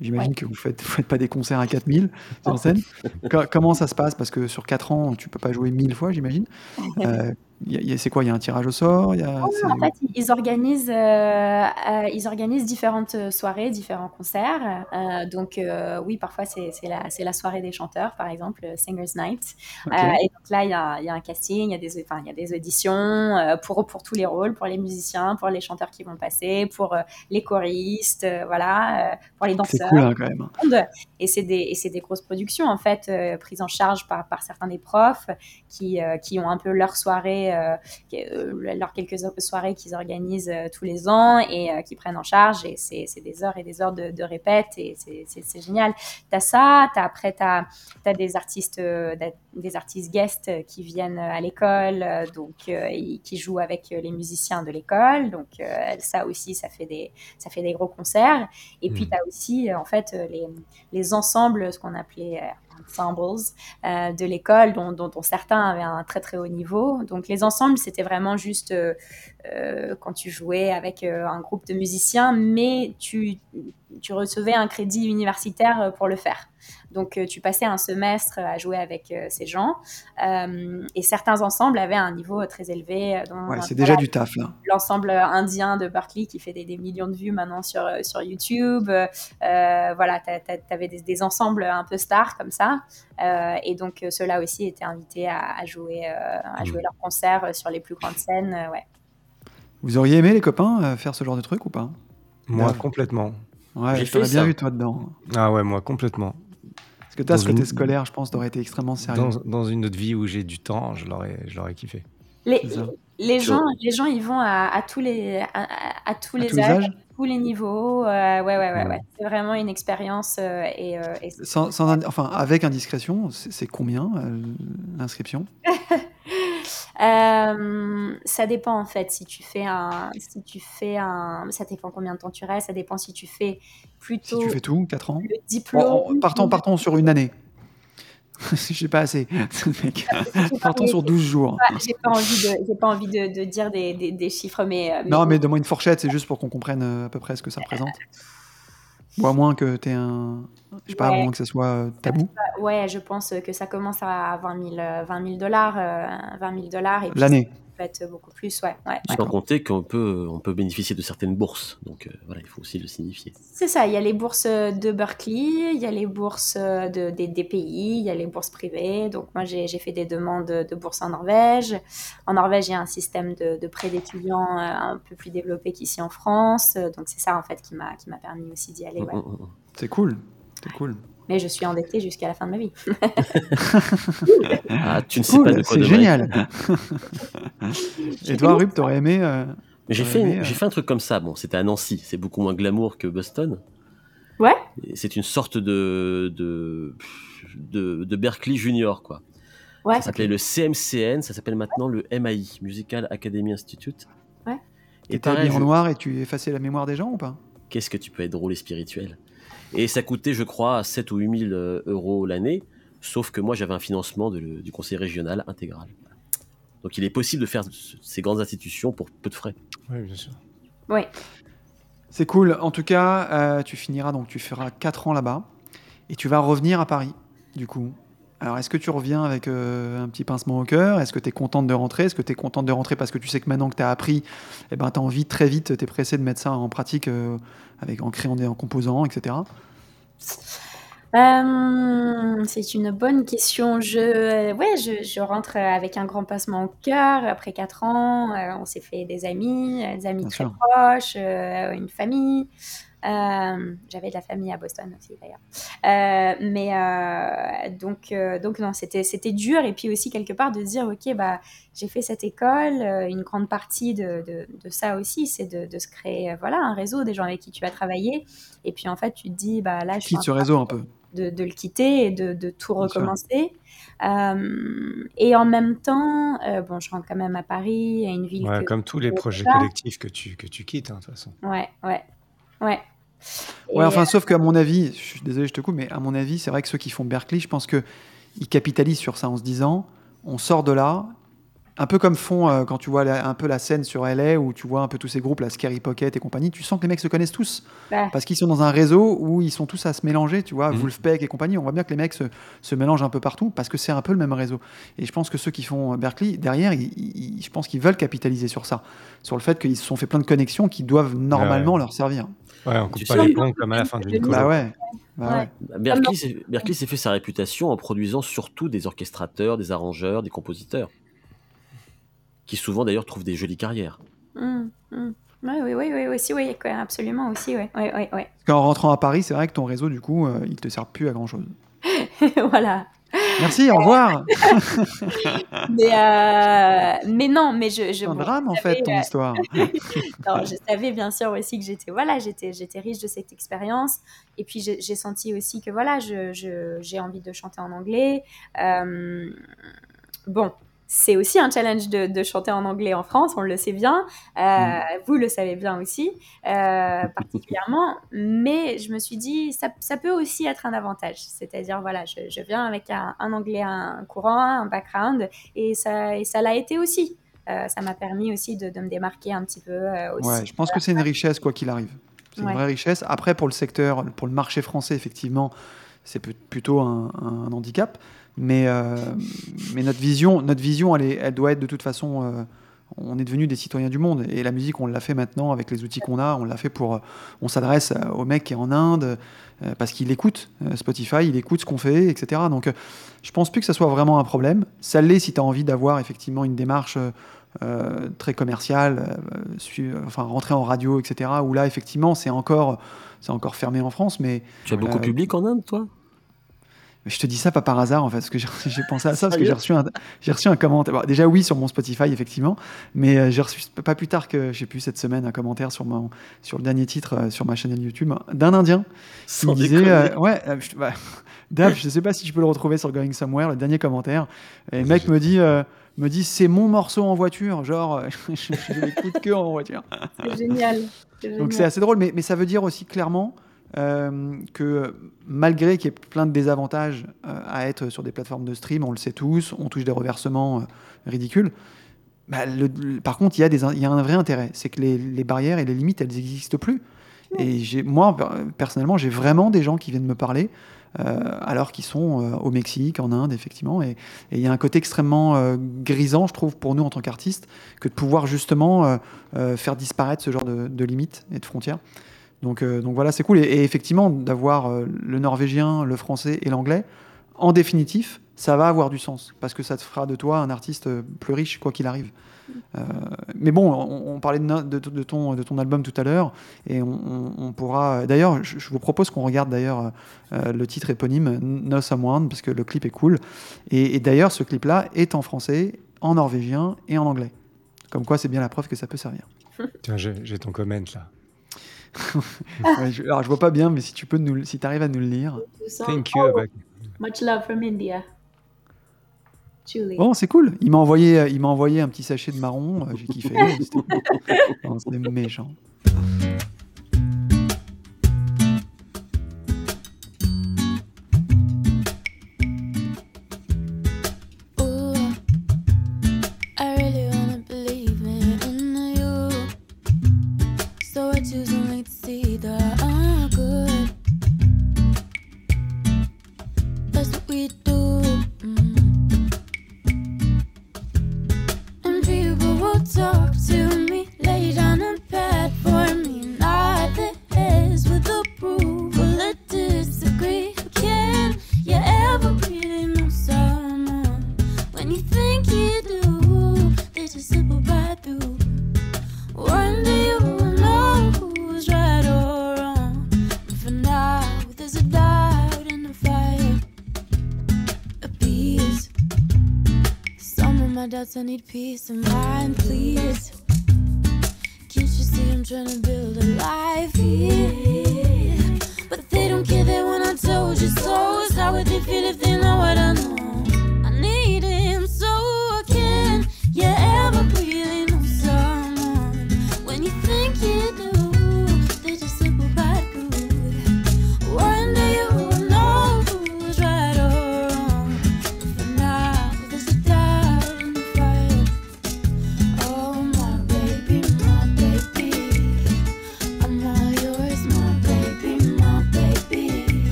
J'imagine Ouais. que vous faites, vous faites pas des concerts à 4000 sur scène. Co- comment ça se passe? Parce que sur 4 ans, tu peux pas jouer 1000 fois, j'imagine. Euh, c'est quoi Il y a un tirage au sort il y a, c'est- En fait, ils organisent, euh, euh, ils organisent différentes soirées, différents concerts. Euh, donc, euh, oui, parfois, c'est c'est la, c'est la soirée des chanteurs, par exemple, euh, Singers Night. Euh, et donc là, il y y a un casting, il y a des, y a des auditions euh, pour, pour tous les rôles, pour les musiciens, pour les chanteurs qui vont passer, pour euh, les choristes, euh, voilà, euh, pour les C'est danseurs cool hein, quand même. Et c'est des, c'est des grosses productions, en fait, euh, prises en charge par, par certains des profs qui, euh, qui ont un peu leur soirée, euh, euh, leurs quelques soirées qu'ils organisent euh, tous les ans et qui prennent en charge. Et c'est des heures et des heures de, de répète et c'est- génial. T'as ça, as, après, tu as, des artistes, des artistes guests qui viennent à l'école, donc et qui jouent avec les musiciens de l'école. Donc ça aussi, ça fait des, ça fait des gros concerts. Et puis, Mm. tu as aussi, en fait, les, les ensembles, ce qu'on appelait ensembles euh, de l'école, dont, dont, certains avaient un très très haut niveau. Donc, les ensembles, c'était vraiment juste euh, euh, quand tu jouais avec euh, un groupe de musiciens, mais tu, tu recevais un crédit universitaire pour le faire. Donc, euh, tu passais un semestre à jouer avec euh, ces gens. Euh, et certains ensembles avaient un niveau très élevé. dont, Ouais, c'est déjà du taf là. l'ensemble indien de Berkeley qui fait des, des millions de vues maintenant sur, sur YouTube. Voilà, tu avais des, des ensembles un peu stars comme ça. Euh, et donc, euh, ceux-là aussi étaient invités à, à jouer, euh, à jouer leurs concerts sur les plus grandes scènes. euh, ouais. Vous auriez aimé les copains euh, faire ce genre de truc ou pas? Moi, Ouais. complètement. Ouais, J'ai je t'aurais fait bien vu toi dedans. Ah ouais, moi, complètement. Parce que toi, Dans ce côté une- scolaire, je pense, t'aurais été extrêmement sérieux. Dans, dans une autre vie où j'ai du temps, je l'aurais, je l'aurais kiffé. Les, les, gens, les gens, ils vont à, à tous les, à, tous À les tous âges, âges à tous les niveaux. euh, ouais, ouais, ouais, Mm. ouais. C'est vraiment une expérience. euh, et, euh, et Sans, enfin, avec indiscrétion, c'est c'est combien euh, l'inscription? Euh, ça dépend en fait si tu fais un, si tu fais un, ça dépend combien de temps tu restes, ça dépend si tu fais Si plutôt tu fais tout, 4 ans le diplôme. partons, partons sur une année. J'ai pas assez. Mec. partons sur 12 jours. Ouais, J'ai pas envie de, j'ai pas envie de, de dire des, des, des chiffres, mais, euh, Non, mais donne-moi une fourchette, c'est juste pour qu'on comprenne euh, à peu près ce que ça représente. Ou à moins que tu un. Je sais pas, à Ouais. moins que ça soit euh, tabou. ouais, je pense que ça commence à 20 000, euh, 20 000 dollars, euh, 20 000 dollars et L'année. ça peut être beaucoup plus, ouais, ouais. Sans compter qu'on peut, on peut bénéficier de certaines bourses. Donc euh, voilà, il faut aussi le signifier. C'est ça, il y a les bourses de Berkeley, il y a les bourses de, des, des pays, il y a les bourses privées. Donc moi, j'ai j'ai fait des demandes de bourses en Norvège. En Norvège, il y a un système de, de prêt d'étudiants euh, un peu plus développé qu'ici en France. Donc c'est ça, en fait, qui m'a qui m'a permis aussi d'y aller. ouais. C'est cool. C'est cool. Mais je suis endettée jusqu'à la fin de ma vie. Ah, tu ne sais pas de quoi c'est génial. Et toi, Rup, t'aurais aimé euh, j'ai fait, euh, j'ai fait un truc comme ça. Bon, c'était à Nancy. C'est beaucoup moins glamour que Boston. Ouais. C'est une sorte de, de, de, de Berkeley Junior, quoi. Ouais. Ça s'appelait le CMCN, ça s'appelle maintenant le MAI, Musical Academy Institute. Ouais. Et T'étais habillé en noir et tu effaçais la mémoire des gens ou pas? Qu'est-ce que tu peux être drôle et spirituel? Et ça coûtait, je crois, 7 ou 8 000 euh, euros l'année, sauf que moi j'avais un financement de du conseil régional intégral. Donc il est possible de faire ce- ces grandes institutions pour peu de frais. Oui, bien sûr. Oui. C'est cool. En tout cas, euh, tu finiras donc tu feras 4 ans là-bas et tu vas revenir à Paris, du coup. Alors, est-ce que tu reviens avec euh, un petit pincement au cœur? Est-ce que tu es contente de rentrer? Est-ce que tu es contente de rentrer parce que tu sais que maintenant que tu as appris, eh ben, tu as envie très vite, tu es pressé de mettre ça en pratique euh, avec, en créant des en composant, etc. Euh, c'est une bonne question. Je, ouais, je, je rentre avec un grand passement au cœur. Après quatre ans, on s'est fait des amis, des amis Bien très sûr. proches, une famille. Euh, j'avais de la famille à Boston aussi d'ailleurs. Euh, mais euh, donc, euh, donc non, c'était c'était dur et puis aussi quelque part de se dire ok bah j'ai fait cette école. une grande partie de, de, de ça aussi, c'est de, de se créer voilà un réseau des gens avec qui tu vas travailler. Et puis en fait tu te dis bah là je suis Quitte ce réseau un peu. de, de le quitter et de, de tout Bien recommencer. Euh, et en même temps, euh, bon, je rentre quand même à Paris, à une ville Ouais, que comme tous les projets collectifs que tu, que tu quittes, hein, de toute façon. Ouais, ouais, ouais. Ouais, Et, enfin, sauf qu'à mon avis, je suis désolé, je te coupe, mais à mon avis, c'est vrai que ceux qui font Berkeley, je pense qu'ils capitalisent sur ça en se disant on sort de là, un peu comme font euh, quand tu vois la- un peu la scène sur LA où tu vois un peu tous ces groupes, la Scary Pocket et compagnie, tu sens que les mecs se connaissent tous Ouais. parce qu'ils sont dans un réseau où ils sont tous à se mélanger, tu vois, Mhm. Wolfpack et compagnie. On voit bien que les mecs se, se mélangent un peu partout parce que c'est un peu le même réseau. Et je pense que ceux qui font Berkeley, derrière, ils- ils- je pense qu'ils veulent capitaliser sur ça, sur le fait qu'ils se sont fait plein de connexions qui doivent normalement leur servir. Ouais, on coupe Tu pas sais- les ponts comme à la fin d'une Bah Bah ouais. Bah ouais. Ouais. Berkeley s'est Berkeley s'est fait sa réputation en produisant surtout des orchestrateurs, des arrangeurs, des compositeurs, qui souvent d'ailleurs trouvent des jolies carrières. Hum, hum. Ouais, oui, oui, oui, aussi, oui, quoi, absolument aussi, ouais, ouais, ouais, ouais. Parce qu'en rentrant à Paris, c'est vrai que ton réseau, du coup, euh, il te sert plus à grand chose. voilà. Merci, au revoir. Mais, euh, mais non, mais je, je, C'est un bon, drame, en fait, ton euh, histoire. non, je savais bien sûr aussi que j'étais voilà, j'étais j'étais riche de cette expérience. Et puis j'ai senti aussi que voilà, je- j'ai envie de chanter en anglais. Euh, bon, c'est aussi un challenge de, de chanter en anglais en France, on le sait bien. Euh, Vous le savez bien aussi, euh, particulièrement. Mais je me suis dit, ça, ça peut aussi être un avantage. C'est-à-dire, voilà, je, je viens avec un, un anglais, un courant, un background, et ça et ça l'a été aussi. Euh, ça m'a permis aussi de, de me démarquer un petit peu aussi. Ouais, je pense que c'est une richesse, quoi qu'il arrive. C'est Ouais. une vraie richesse. Après, pour le secteur, pour le marché français, effectivement, c'est plutôt un, un handicap. Mais, euh, mais notre vision, notre vision elle, est- elle doit être de toute façon. euh, on est devenus des citoyens du monde. Et la musique, on l'a fait maintenant avec les outils qu'on a. On l'a fait pour. euh, On s'adresse au mec qui est en Inde euh, parce qu'il écoute Spotify, il écoute ce qu'on fait, etc. Donc, je pense plus que ça soit vraiment un problème. Ça l'est si tu as envie d'avoir effectivement une démarche. très commerciale, su- enfin rentrer en radio, etc. Où là, effectivement, c'est encore, c'est encore fermé en France, mais Tu as beaucoup de public en Inde, toi? Je te dis ça pas par hasard en fait, parce que j'ai j'ai pensé à ça, parce que j'ai reçu un, j'ai reçu un commentaire. Bon, déjà oui sur mon Spotify effectivement, mais euh, j'ai reçu pas plus tard que je sais plus cette semaine un commentaire sur mon, sur le dernier titre euh, sur ma chaîne YouTube d'un Indien qui Sans me disait, euh, ouais, euh, je, bah, Dave, je sais pas si je peux le retrouver sur Going Somewhere, le dernier commentaire. Et le mec me dit, euh, me dit c'est mon morceau en voiture, genre je, je l'écoute que en voiture. C'est génial. c'est Donc génial. c'est assez drôle, mais, mais ça veut dire aussi clairement euh, que malgré qu'il y ait plein de désavantages euh, à être sur des plateformes de stream, on le sait tous, on touche des reversements euh, ridicules. bah, le- le- par contre, il y, a des in- il y a un vrai intérêt, c'est que les, les barrières et les limites, elles n'existent plus. Et moi, per- personnellement, j'ai vraiment des gens qui viennent me parler, alors qu'ils sont au Mexique, en Inde, effectivement. Et il y a un côté extrêmement grisant, je trouve, pour nous en tant qu'artistes, que de pouvoir justement faire disparaître ce genre de, de limites et de frontières. Donc, euh, donc voilà, c'est cool. Et, effectivement, d'avoir euh, le norvégien, le français et l'anglais, en définitif, ça va avoir du sens, parce que ça te fera de toi un artiste euh, plus riche, quoi qu'il arrive. Mais bon, on, parlait de, ton, album tout à l'heure, et on, pourra. D'ailleurs, je, vous propose qu'on regarde d'ailleurs le titre éponyme, No Someone, parce que le clip est cool. Et, et d'ailleurs, ce clip-là est en français, en norvégien et en anglais. Comme quoi, c'est bien la preuve que ça peut servir. Tiens, j'ai ton comment là. Ouais, je, alors, je vois pas bien, mais si tu peux nous, si arrives à nous le lire. Thank you. Oh, much love from India. Julie. Bon, c'est cool. Il m'a envoyé, il m'a envoyé un petit sachet de marron. euh, J'ai kiffé. C'était méchant.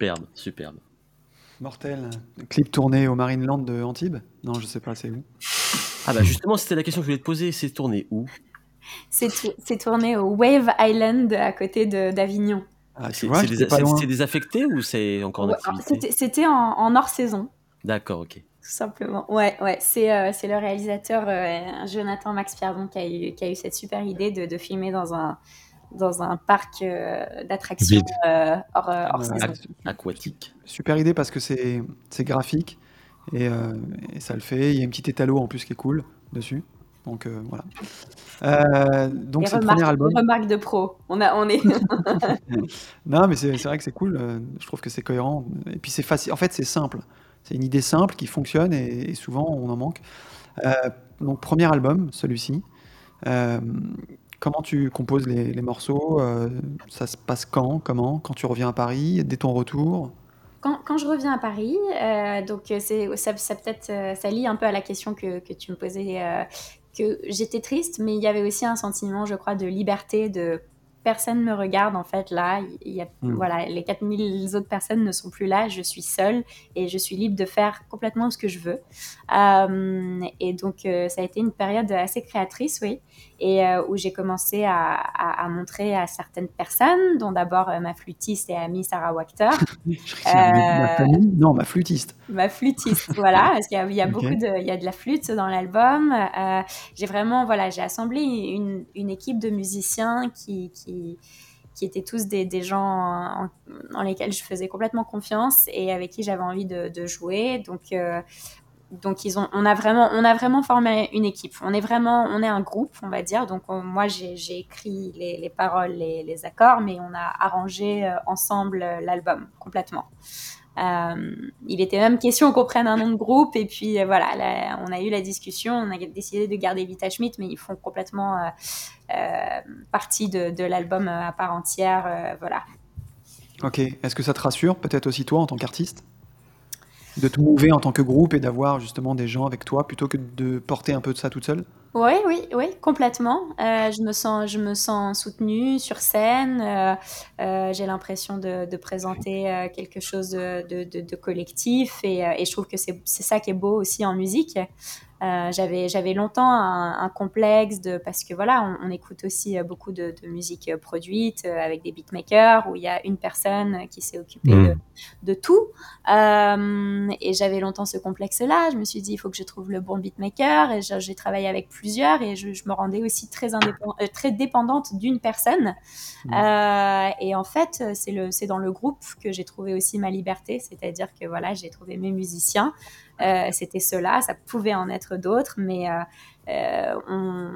Superbe, superbe. Mortel. Clip tourné au Marineland de Antibes Non, je sais pas, c'est où Ah bah justement, c'était la question que je voulais te poser. C'est tourné où? C'est tou- c'est tourné au Wave Island à côté de- d'Avignon. Ah, C'est des- désaffecté ou c'est encore en Ouais, activité? C'était en, en hors saison. D'accord, ok. tout simplement. Ouais, ouais, c'est euh, c'est le réalisateur euh, Jonathan Max Pierdon qui a eu, qui a eu cette super idée de, de filmer dans un, dans un parc euh, d'attractions euh, hors, euh, hors. Aquatique. Super idée parce que c'est c'est graphique et, euh, et ça le fait. Il y a une petite étalo en plus qui est cool dessus. Donc euh, voilà. Euh, donc c'est le premier album. les remarques de pro. On, a, on est. Non, mais c'est c'est vrai que c'est cool. Je trouve que c'est cohérent. Et puis c'est facile. En fait, c'est simple. C'est une idée simple qui fonctionne et, et souvent on en manque. Euh, donc premier album, celui-ci. Comment tu composes les, les morceaux euh, Ça se passe quand Comment Quand tu reviens à Paris Dès ton retour? Quand, quand je reviens à Paris, euh, donc euh, c'est ça, ça peut-être euh, ça lie un peu à la question que, que tu me posais, euh, que j'étais triste, mais il y avait aussi un sentiment, je crois, de liberté, de personne me regarde en fait là. Il y a, Mm. voilà, les 4000 autres personnes ne sont plus là, je suis seule et je suis libre de faire complètement ce que je veux. Et donc ça a été une période assez créatrice, oui, et euh, où j'ai commencé à, à- à montrer à certaines personnes, dont d'abord euh, ma flûtiste et amie Sarah Wachter. Euh, Non, ma flûtiste. Ma flûtiste, voilà, parce qu'il y a, il y a beaucoup de, il y a de la flûte dans l'album. Euh, j'ai vraiment, voilà, j'ai assemblé une, une équipe de musiciens qui, qui, qui étaient tous des, des gens en, en lesquels je faisais complètement confiance et avec qui j'avais envie de, de jouer. Donc, euh, donc ils ont, on a vraiment, on a vraiment formé une équipe. On est vraiment, on est un groupe, on va dire. Donc on- moi j'ai, écrit les, les paroles, les, les accords, mais on a arrangé euh, ensemble euh, l'album complètement. Euh, il était même question qu'on prenne un nom de groupe et puis voilà, là, on a eu la discussion, on a décidé de garder Vita Schmidt, mais ils font complètement partie de, de l'album à part entière, voilà. Ok. Est-ce que ça te rassure, peut-être aussi toi en tant qu'artiste? De te mouver en tant que groupe et d'avoir justement des gens avec toi plutôt que de porter un peu de ça toute seule? Oui, oui, oui, complètement. Euh, je me sens, je me sens soutenue sur scène. euh, euh, j'ai l'impression de, présenter quelque chose de, de- collectif et, et je trouve que c'est ça qui est beau aussi en musique. Euh, j'avais j'avais longtemps un, un complexe de parce que voilà on, on écoute aussi euh, beaucoup de, de musique euh, produite euh, avec des beatmakers où il y a une personne qui s'est occupée Mm. de, de tout. Euh, et j'avais longtemps ce complexe là je me suis dit il faut que je trouve le bon beatmaker. Et j'ai travaillé avec plusieurs et je, je me rendais aussi très indépend- euh, très dépendante d'une personne. Mm. Euh, et en fait c'est le c'est dans le groupe que j'ai trouvé aussi ma liberté. C'est-à-dire que voilà j'ai trouvé mes musiciens c'était cela, ça pouvait en être d'autres, mais euh, euh, on,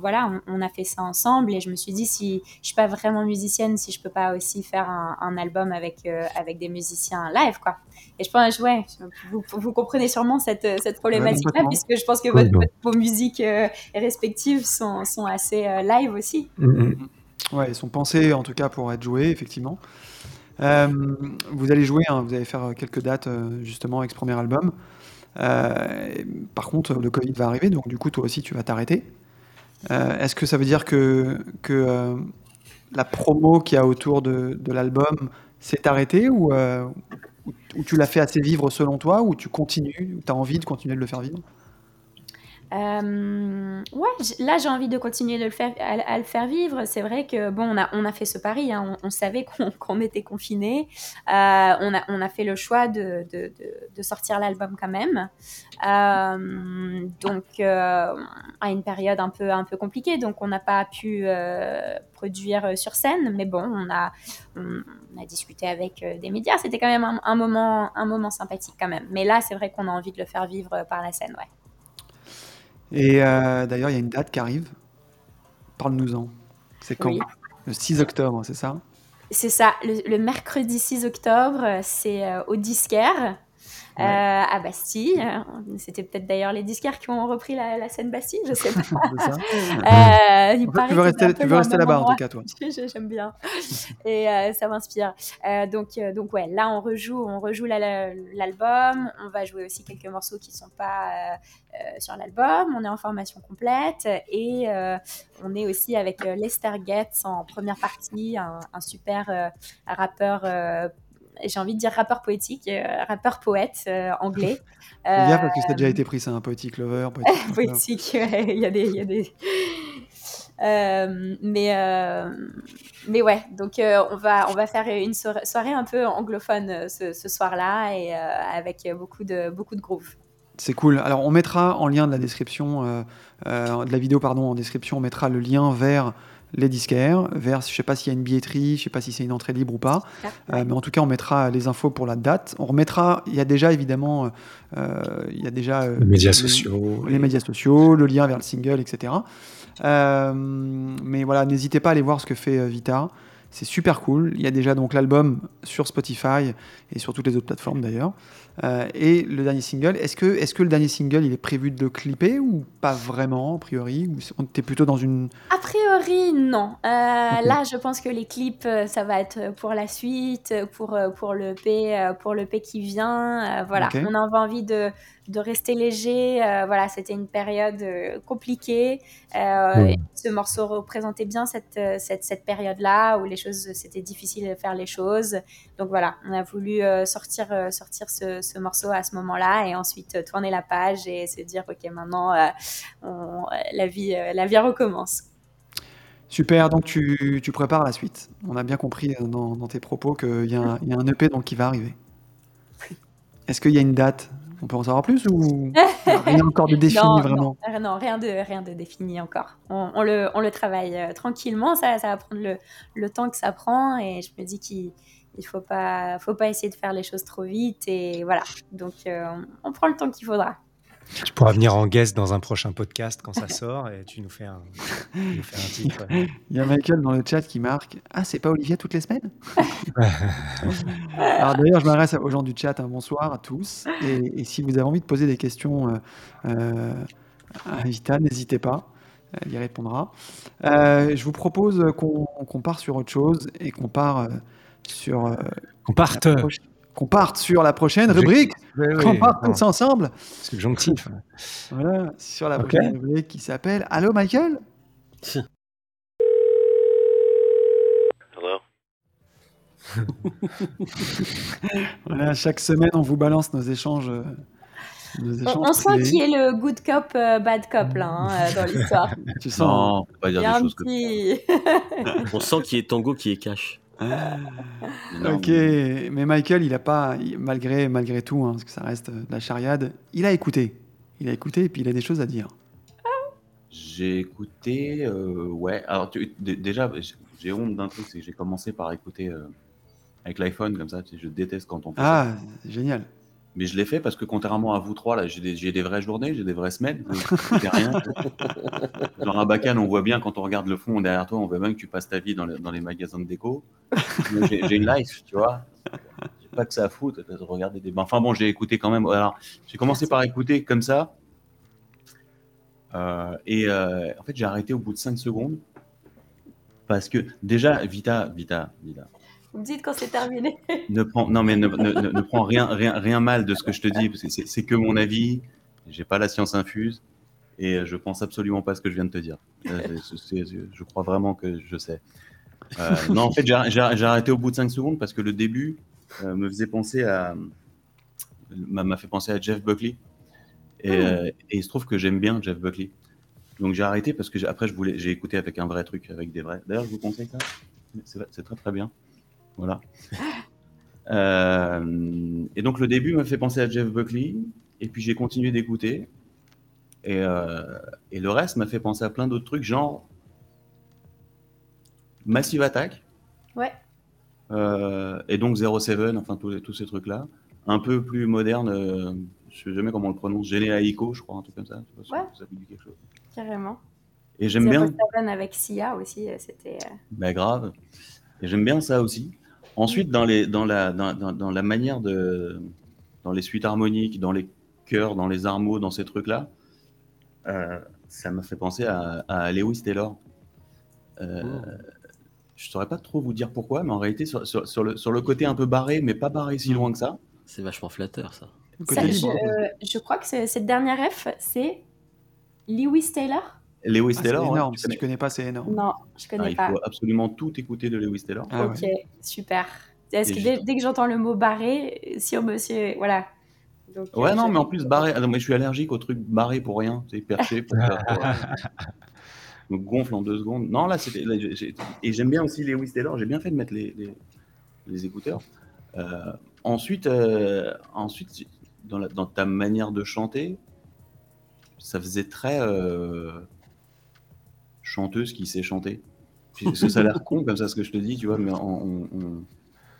voilà, on, on a fait ça ensemble et je me suis dit si je suis pas vraiment musicienne, si je peux pas aussi faire un, un album avec euh, avec des musiciens live quoi. Et je pense, ouais, vous, vous comprenez sûrement cette, cette problématique-là, puisque je pense que votre- votre- vos musiques euh, respectives sont, sont assez euh, live aussi. Mm, mm. Ouais, ils sont pensés en tout cas pour être joués, effectivement. Euh, vous allez jouer, hein, vous allez faire quelques dates euh, justement avec ce premier album. Euh, par contre, le Covid va arriver, donc du coup, toi aussi, tu vas t'arrêter. Euh, Est-ce que ça veut dire que, que euh, la promo qu'il y a autour de, de l'album s'est arrêtée ou, ou- ou tu l'as fait assez vivre selon toi ou tu continues, ou tu as envie de continuer de le faire vivre? Euh, ouais, là j'ai envie de continuer de le faire, à, le faire vivre. C'est vrai que bon, on a, on a fait ce pari, hein, on, savait qu'on était confiné. on, a, on a fait le choix de, de, de, sortir l'album quand même. Euh, donc euh, à une période un peu, un peu compliquée, donc on n'a pas pu euh, produire sur scène, mais bon, on a, a discuté avec euh, des médias. C'était quand même un, un moment, un moment sympathique quand même. Mais là, c'est vrai qu'on a envie de le faire vivre par la scène, ouais. Et euh, d'ailleurs, il y a une date qui arrive. Parle-nous-en. C'est quand? Oui. Le 6 octobre, c'est ça? C'est ça, le, le mercredi 6 octobre, c'est euh, au disquaire. Euh, à Bastille. C'était peut-être d'ailleurs les disquaires qui ont repris la, la scène Bastille, je sais pas. Ça. Euh, il En fait, paraît tu veux rester, tu veux là-bas en tout cas, toi. J'ai- J'aime bien. Et euh, ça m'inspire. Euh, donc, euh, donc ouais, là on rejoue, on rejoue la- la- l'album. On va jouer aussi quelques morceaux qui sont pas euh, euh, sur l'album. On est en formation complète et euh, on est aussi avec euh, Lester Getz en première partie, un, un super euh, rappeur. Euh, j'ai envie de dire rappeur poétique, euh, rappeur poète euh, anglais. Fais gaffe parce que ça a Euh, déjà été pris, c'est un poétique lover. Poétique il y a des... il y a des... Euh, mais, euh, mais ouais, donc euh, on, va, on va faire une soirée, soirée un peu anglophone euh, ce, ce soir-là et euh, avec beaucoup de, beaucoup de groove. C'est cool. Alors, on mettra en lien de la description, euh, euh, de la vidéo, pardon, en description, on mettra le lien vers les disquaires, vers, je sais pas s'il y a une billetterie, je sais pas si c'est une entrée libre ou pas, Euh, mais en tout cas, on mettra les infos pour la date. On remettra, il y a déjà évidemment, euh, il y a déjà euh, Les médias sociaux. les médias sociaux, le lien vers le single, etc. Euh, mais voilà, n'hésitez pas à aller voir ce que fait euh, Vita. C'est super cool. Il y a déjà donc l'album sur Spotify et sur toutes les autres plateformes d'ailleurs. Euh, et le dernier single, est-ce que, est que le dernier single, il est prévu de le clipper ou pas vraiment, a priori? Ou était plutôt dans une... A priori, non. Euh. Là, je pense que les clips, euh, ça va être pour la suite, pour, pour le P, pour le P qui vient. Euh, voilà, on avait envie de, de rester léger. Euh, voilà, c'était une période euh, compliquée. Euh, et Ce morceau représentait bien cette, cette, cette période-là où les choses, c'était difficile de faire les choses. Donc voilà, on a voulu euh, sortir, euh, sortir ce, ce morceau à ce moment-là et ensuite euh, tourner la page et se dire, ok, maintenant, euh, on- la, vie, euh, la vie recommence. Super, donc tu, tu prépares la suite. On a bien compris dans, dans tes propos qu'il y, a un- il y a un EP donc, qui va arriver. Est-ce qu'il y a une date On peut en savoir plus ou rien encore de défini non, vraiment? Non, non, rien de, rien de défini encore. On, on le, on le travaille euh, tranquillement, ça, ça va prendre le, le temps que ça prend et je me dis qu'il ne faut pas, faut pas essayer de faire les choses trop vite et voilà. Donc euh, on, on prend le temps qu'il faudra. Tu pourras venir en guest dans un prochain podcast quand ça sort et tu nous fais un, nous fais un titre. Il y a Michael dans le chat qui marque Ah, c'est pas Olivia toutes les semaines? Alors d'ailleurs, je m'adresse aux gens du chat, un bonsoir à tous. Et, et si vous avez envie de poser des questions euh, euh, à Vita, n'hésitez pas, elle y répondra. Euh, je vous propose qu'on qu'on parte sur autre chose et qu'on part sur euh, On parte. Qu'on parte sur la prochaine rubrique, qu'on parte tous ensemble. Subjonctif. Voilà, sur la prochaine rubrique qui s'appelle Allô Michael? Hello. Voilà, chaque semaine on vous balance nos échanges. euh, nos On, échanges on sent privés. qui est le good cop, euh, bad cop là hein, euh, dans l'histoire. Tu sens hein. Non, pas Il dire y a des choses comme. On sent qu'il est tango qui est cash. Non, Ok, mais Michael, il a pas, malgré, malgré tout, hein, parce que ça reste euh, de la chariade, il a écouté. Il a écouté et puis il a des choses à dire. J'ai écouté, euh, ouais. Alors tu- déjà, j'ai- honte d'un truc, c'est que j'ai commencé par écouter euh, avec l'iPhone comme ça. Je déteste quand on fait ça. Ah, génial. Mais je l'ai fait parce que contrairement à vous trois, là, j'ai des, des vraies journées, j'ai des vraies semaines. j'écoutais rien. Genre un bacan, on voit bien quand on regarde le fond derrière toi, on voit bien que tu passes ta vie dans, les- dans les magasins de déco. J'ai une life, tu vois. Pas que ça à foutre de regarder des. Enfin bon, j'ai écouté quand même. Alors, j'ai commencé par écouter comme ça. Euh, et euh, en fait, j'ai arrêté au bout de 5 secondes. Parce que déjà, Vita, Vita, Vita, Vous me dites quand c'est terminé. ne prends, non mais ne, ne, ne- ne prends rien, rien, rien mal de ce que je te dis, parce que c'est que mon avis. J'ai pas la science infuse et je pense absolument pas ce que je viens de te dire. Euh, je crois vraiment que je sais. Euh, non, en fait, j'ai arrêté au bout de 5 secondes parce que le début euh, me faisait penser à m'a fait penser à Jeff Buckley et, euh, et il se trouve que j'aime bien Jeff Buckley. Donc j'ai arrêté parce que après j'ai écouté avec un vrai truc avec des vrais. D'ailleurs, je vous conseille ça. C'est très très bien. Voilà. Euh, et donc le début m'a fait penser à Jeff Buckley, et puis j'ai continué d'écouter, et, euh, et le reste m'a fait penser à plein d'autres trucs, genre Massive Attack, Ouais. euh, et donc Zero Seven, enfin tous, ces trucs-là, un peu plus moderne, je sais jamais comment on le prononce, Géné Aiko, je crois, un truc comme ça, je sais pas si Ouais. ça vous dit quelque chose. Carrément. Et j'aime bien, avec Sia aussi, c'était. Bah grave. Et j'aime bien ça aussi. Ensuite, dans, les, dans, la, dans, dans, dans la manière de. dans les suites harmoniques, dans les chœurs, dans les armeaux, dans ces trucs-là, euh, ça m'a fait penser à, à Lewis Taylor. Euh, Oh. Je saurais pas trop vous dire pourquoi, mais en réalité, sur, sur- sur le, sur le côté un peu barré, mais pas barré si loin que ça, C'est vachement flatteur, ça. Je, libre. je crois que cette dernière F, c'est Lewis Taylor Lewis Ah, Taylor, énorme. tu Si tu connais. connais pas, c'est énorme. Non, je Ah, connais il pas. faut absolument tout écouter de Lewis Taylor. Ah ok, ouais. super. Est-ce que dès, dès que j'entends le mot barré, sur monsieur, voilà. Donc, Ouais, euh, non, mais en plus, barré. Ah non, mais je suis allergique au truc barré pour rien. C'est perché pour me gonfle en deux secondes. Non, là, c'était. Et j'aime bien aussi Lewis Taylor. J'ai bien fait de mettre les, les, les écouteurs. Euh, ensuite, euh, ensuite dans, la- dans ta manière de chanter, ça faisait très euh, chanteuse qui sait chanter. Parce que ça a l'air con comme ça ce que je te dis, tu vois, mais on, on, on-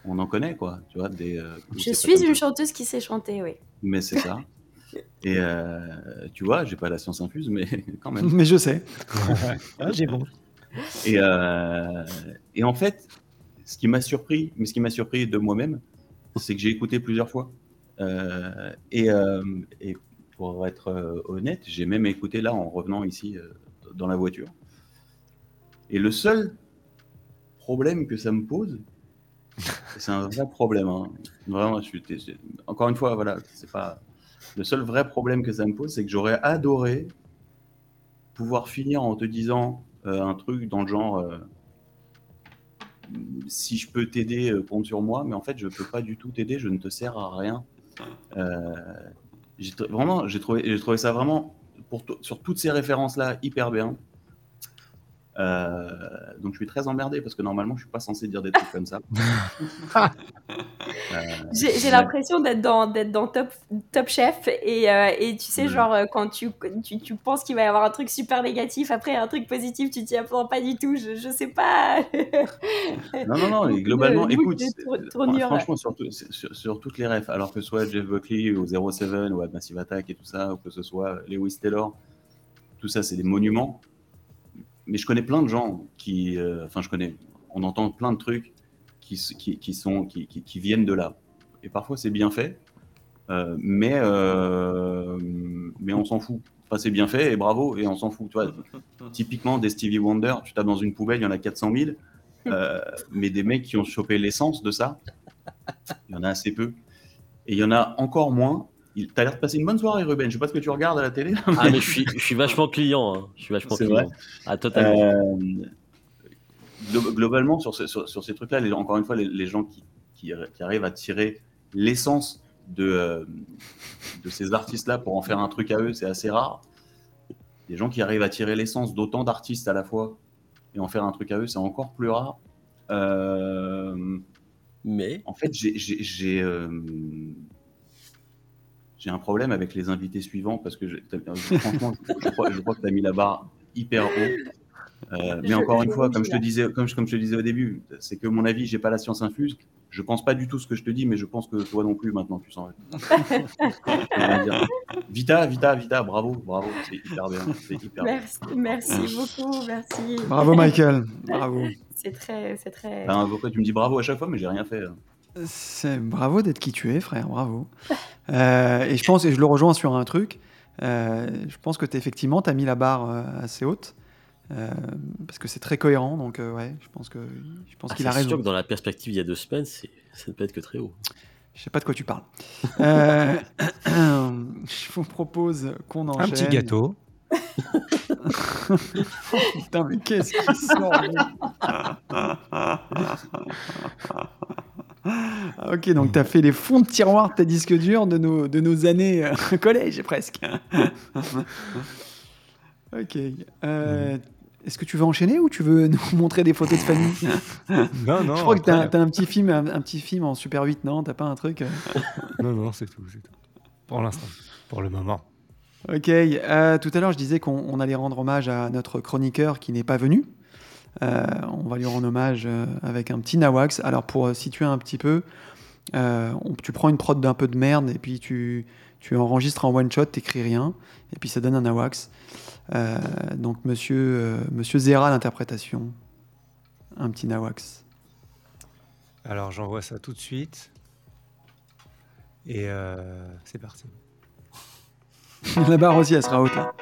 on en connaît, quoi. Tu vois, des, euh, Je suis une ça. chanteuse qui sait chanter, oui. Mais c'est ça. Et euh, tu vois, j'ai pas la science infuse, mais quand même. Mais je sais. Ah, j'ai bon. Et, euh, et en fait, ce qui m'a surpris, mais ce qui m'a surpris de moi-même, c'est que j'ai écouté plusieurs fois. Euh, et, euh, et pour être honnête, j'ai même écouté là en revenant ici euh, dans la voiture. Et le seul problème que ça me pose, c'est un vrai problème. hein. Vraiment, je encore une fois, voilà, c'est pas le seul vrai problème que ça me pose, c'est que j'aurais adoré pouvoir finir en te disant euh, un truc dans le genre euh, si je peux t'aider, euh, compte sur moi, mais en fait, je peux pas du tout t'aider, je ne te sers à rien. J'ai vraiment, j'ai trouvé, ça vraiment pour sur toutes ces références-là hyper bien. Euh, donc je suis très emmerdé parce que normalement je suis pas censé dire des trucs comme ça. Euh, J'ai l'impression d'être dans, d'être dans top, top Chef et, euh, et tu sais, Ouais. genre, quand tu, tu, tu penses qu'il va y avoir un truc super négatif, après un truc positif, tu t'y attends pas du tout, je, je sais pas. Non, non, non, et globalement, Le- le écoute, franchement, sur, tout- sur, sur toutes les refs, alors que ce soit Jeff Buckley ou 07 ou Massive Attack et tout ça, ou que ce soit Lewis Taylor, tout ça, c'est des monuments. Mais je connais plein de gens qui, euh, enfin, je connais, on entend plein de trucs qui, qui, qui sont, qui, qui, viennent de là. Et parfois, c'est bien fait, euh, mais, euh, mais on s'en fout. Enfin, c'est bien fait et bravo, et on s'en fout. Tu vois, typiquement, des Stevie Wonder, tu tapes dans une poubelle, il y en a 400 000. Euh, mais des mecs qui ont chopé l'essence de ça, il y en a assez peu. Et il y en a encore moins. Il... T'as l'air de passer une bonne soirée, Ruben. Je sais pas ce que tu regardes à la télé. Ah, mais je suis, je suis vachement client. hein. Je suis vachement client. vrai Ah, totalement. Euh, glo- globalement, sur, ce- sur, sur ces trucs-là, encore une fois, les, les gens qui, qui, qui arrivent à tirer l'essence de, euh, de ces artistes-là pour en faire un truc à eux, c'est assez rare. Des gens qui arrivent à tirer l'essence d'autant d'artistes à la fois et en faire un truc à eux, c'est encore plus rare. Euh, Mais En fait, j'ai- j'ai euh, un problème avec les invités suivants parce que je- t'as- franchement, je crois, je crois que tu as mis la barre hyper haut. Euh, mais Je- encore une fois, comme je te disais, comme je, comme je te disais au début, c'est que mon avis, j'ai pas la science infuse. Je pense pas du tout ce que je te dis, mais je pense que toi non plus maintenant tu sens. Vita, Vita, Vita, bravo, bravo, c'est hyper bien, c'est hyper bien. Merci, merci beaucoup, merci. Bravo, Michael. Bravo. C'est très, c'est très. Enfin, pourquoi tu me dis bravo à chaque fois, mais j'ai rien fait. hein. C'est bravo d'être qui tu es, frère. Bravo. Euh, et je pense, et je le rejoins sur un truc. euh, je pense que tu effectivement, tu as mis la barre euh, assez haute. euh, parce que c'est très cohérent. Donc, euh, ouais, je pense que je pense ah, qu'il a c'est sûr raison. que dans la perspective il y a deux semaines, c'est- ça ne peut être que très haut. Je sais pas de quoi tu parles. Euh, je vous propose qu'on enchaîne. Un petit gâteau. Putain, mais qu'est-ce qui sort Ah, Ok, donc tu as fait les fonds de tiroir de tes disques durs de nos, de nos années euh, collège, presque. ok. euh, Est-ce que tu veux enchaîner ou tu veux nous montrer des photos de famille? Non, non. Je crois que tu as, un petit film, un, un petit film en Super 8, non? T'as pas un truc euh? Non, non, c'est tout, tout. Pour l'instant, pour le moment. Ok, euh, tout à l'heure je disais qu'on on allait rendre hommage à notre chroniqueur qui n'est pas venu. Euh, on va lui rendre hommage euh, avec un petit Nawax. Alors pour euh, situer un petit peu, euh, on- tu prends une prod d'un peu de merde et puis tu, tu enregistres en one shot, t'écris rien et puis ça donne un Nawax. Euh, donc monsieur, euh, monsieur Zera l'interprétation, un petit Nawax. Alors j'envoie ça tout de suite. Et euh, c'est parti. La barre aussi, elle sera haute là.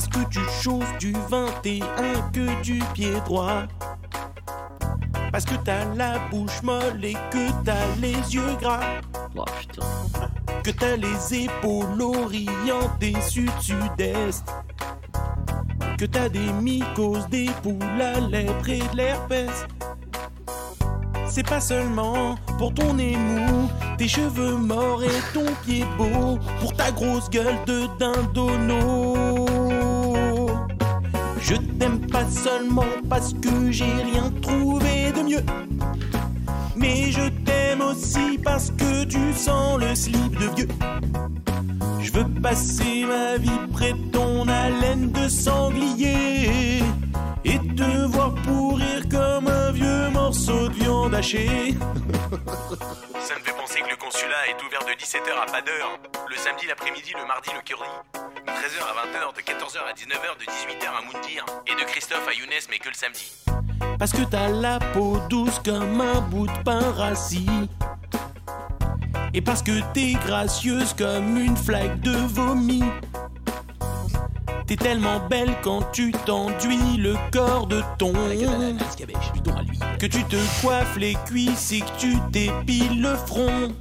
Parce que tu choses du 21 que du pied droit. Parce que t'as la bouche molle et que t'as les yeux gras. Oh putain. Que t'as les épaules orientées sud-sud-est. Que t'as des mycoses, des poules à lèvres et de l'herpès. C'est pas seulement pour ton nez mou, tes cheveux morts et ton pied beau, pour ta grosse gueule de dindono. T'aime pas seulement parce que j'ai rien trouvé de mieux. Mais je t'aime aussi parce que tu sens le slip de vieux. Je veux passer ma vie près de ton haleine de sanglier et te voir pourrir comme morceau de viande hachée. Ça me fait penser que le consulat est ouvert de 17h à pas d'heure. Le samedi l'après-midi, le mardi le curry. De 13h à 20h, de 14h à 19h, de 18h à Moundir. Et de Christophe à Younes, mais que le samedi. Parce que t'as la peau douce comme un bout de pain rassis. Et parce que t'es gracieuse comme une flaque de vomi. T'es tellement belle quand tu t'enduis le corps de ton. Que tu te coiffes les cuisses et que tu t'épiles le front.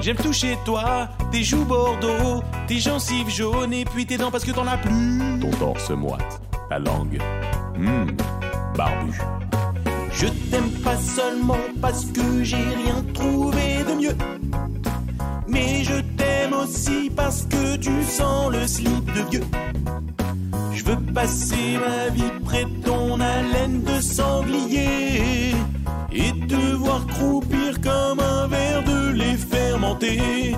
J'aime toucher toi, tes joues bordeaux, tes gencives jaunes et puis tes dents parce que t'en as plus. Ton torse moite, ta langue. Hum, barbu. Je t'aime pas seulement parce que j'ai rien trouvé de mieux. Mais je t'aime aussi parce que tu sens le slip de vieux. Je veux passer ma vie près de ton haleine de sanglier et te voir croupir comme un verre de lait fermenté.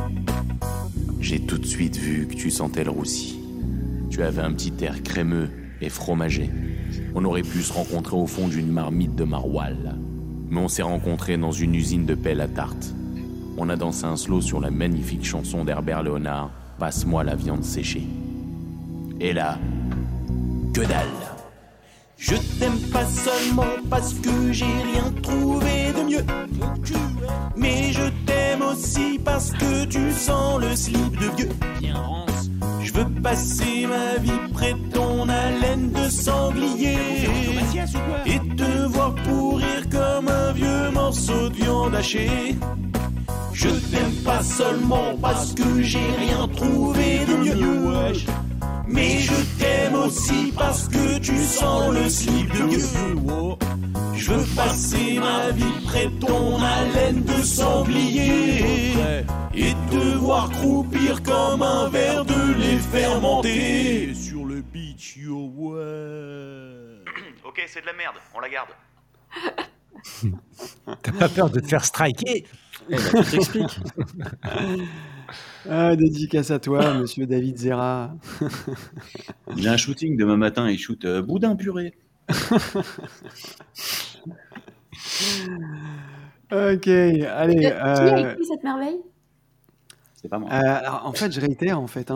J'ai tout de suite vu que tu sentais le roussi. Tu avais un petit air crémeux et fromager. On aurait pu se rencontrer au fond d'une marmite de maroilles. Mais on s'est rencontrés dans une usine de pelle à tarte. On a dansé un slow sur la magnifique chanson d'Herbert Léonard, Passe-moi la viande séchée. Et là, que dalle Je t'aime pas seulement parce que j'ai rien trouvé de mieux. Mais je t'aime aussi parce que tu sens le slip de vieux. Je veux passer ma vie près de ton haleine de sanglier et te voir pourrir comme un vieux morceau de viande hachée. Je t'aime pas seulement parce que j'ai rien trouvé de mieux. Mais je t'aime aussi parce que tu sens le slip de vieux. Je veux passer ma vie près de ton haleine de sanglier et te voir croupir comme un verre de lait fermenté sur le beach, yo ouais. Ok, c'est de la merde, on la garde. T'as pas peur de te faire striker? Eh ben, tu t'expliques. Ah, dédicace à toi, monsieur David Zera. Il a un shooting demain matin, il shoot euh, boudin puré. Ok, allez. Qui a euh, écrit cette merveille? C'est pas moi. euh, alors, en fait, je réitère, en fait.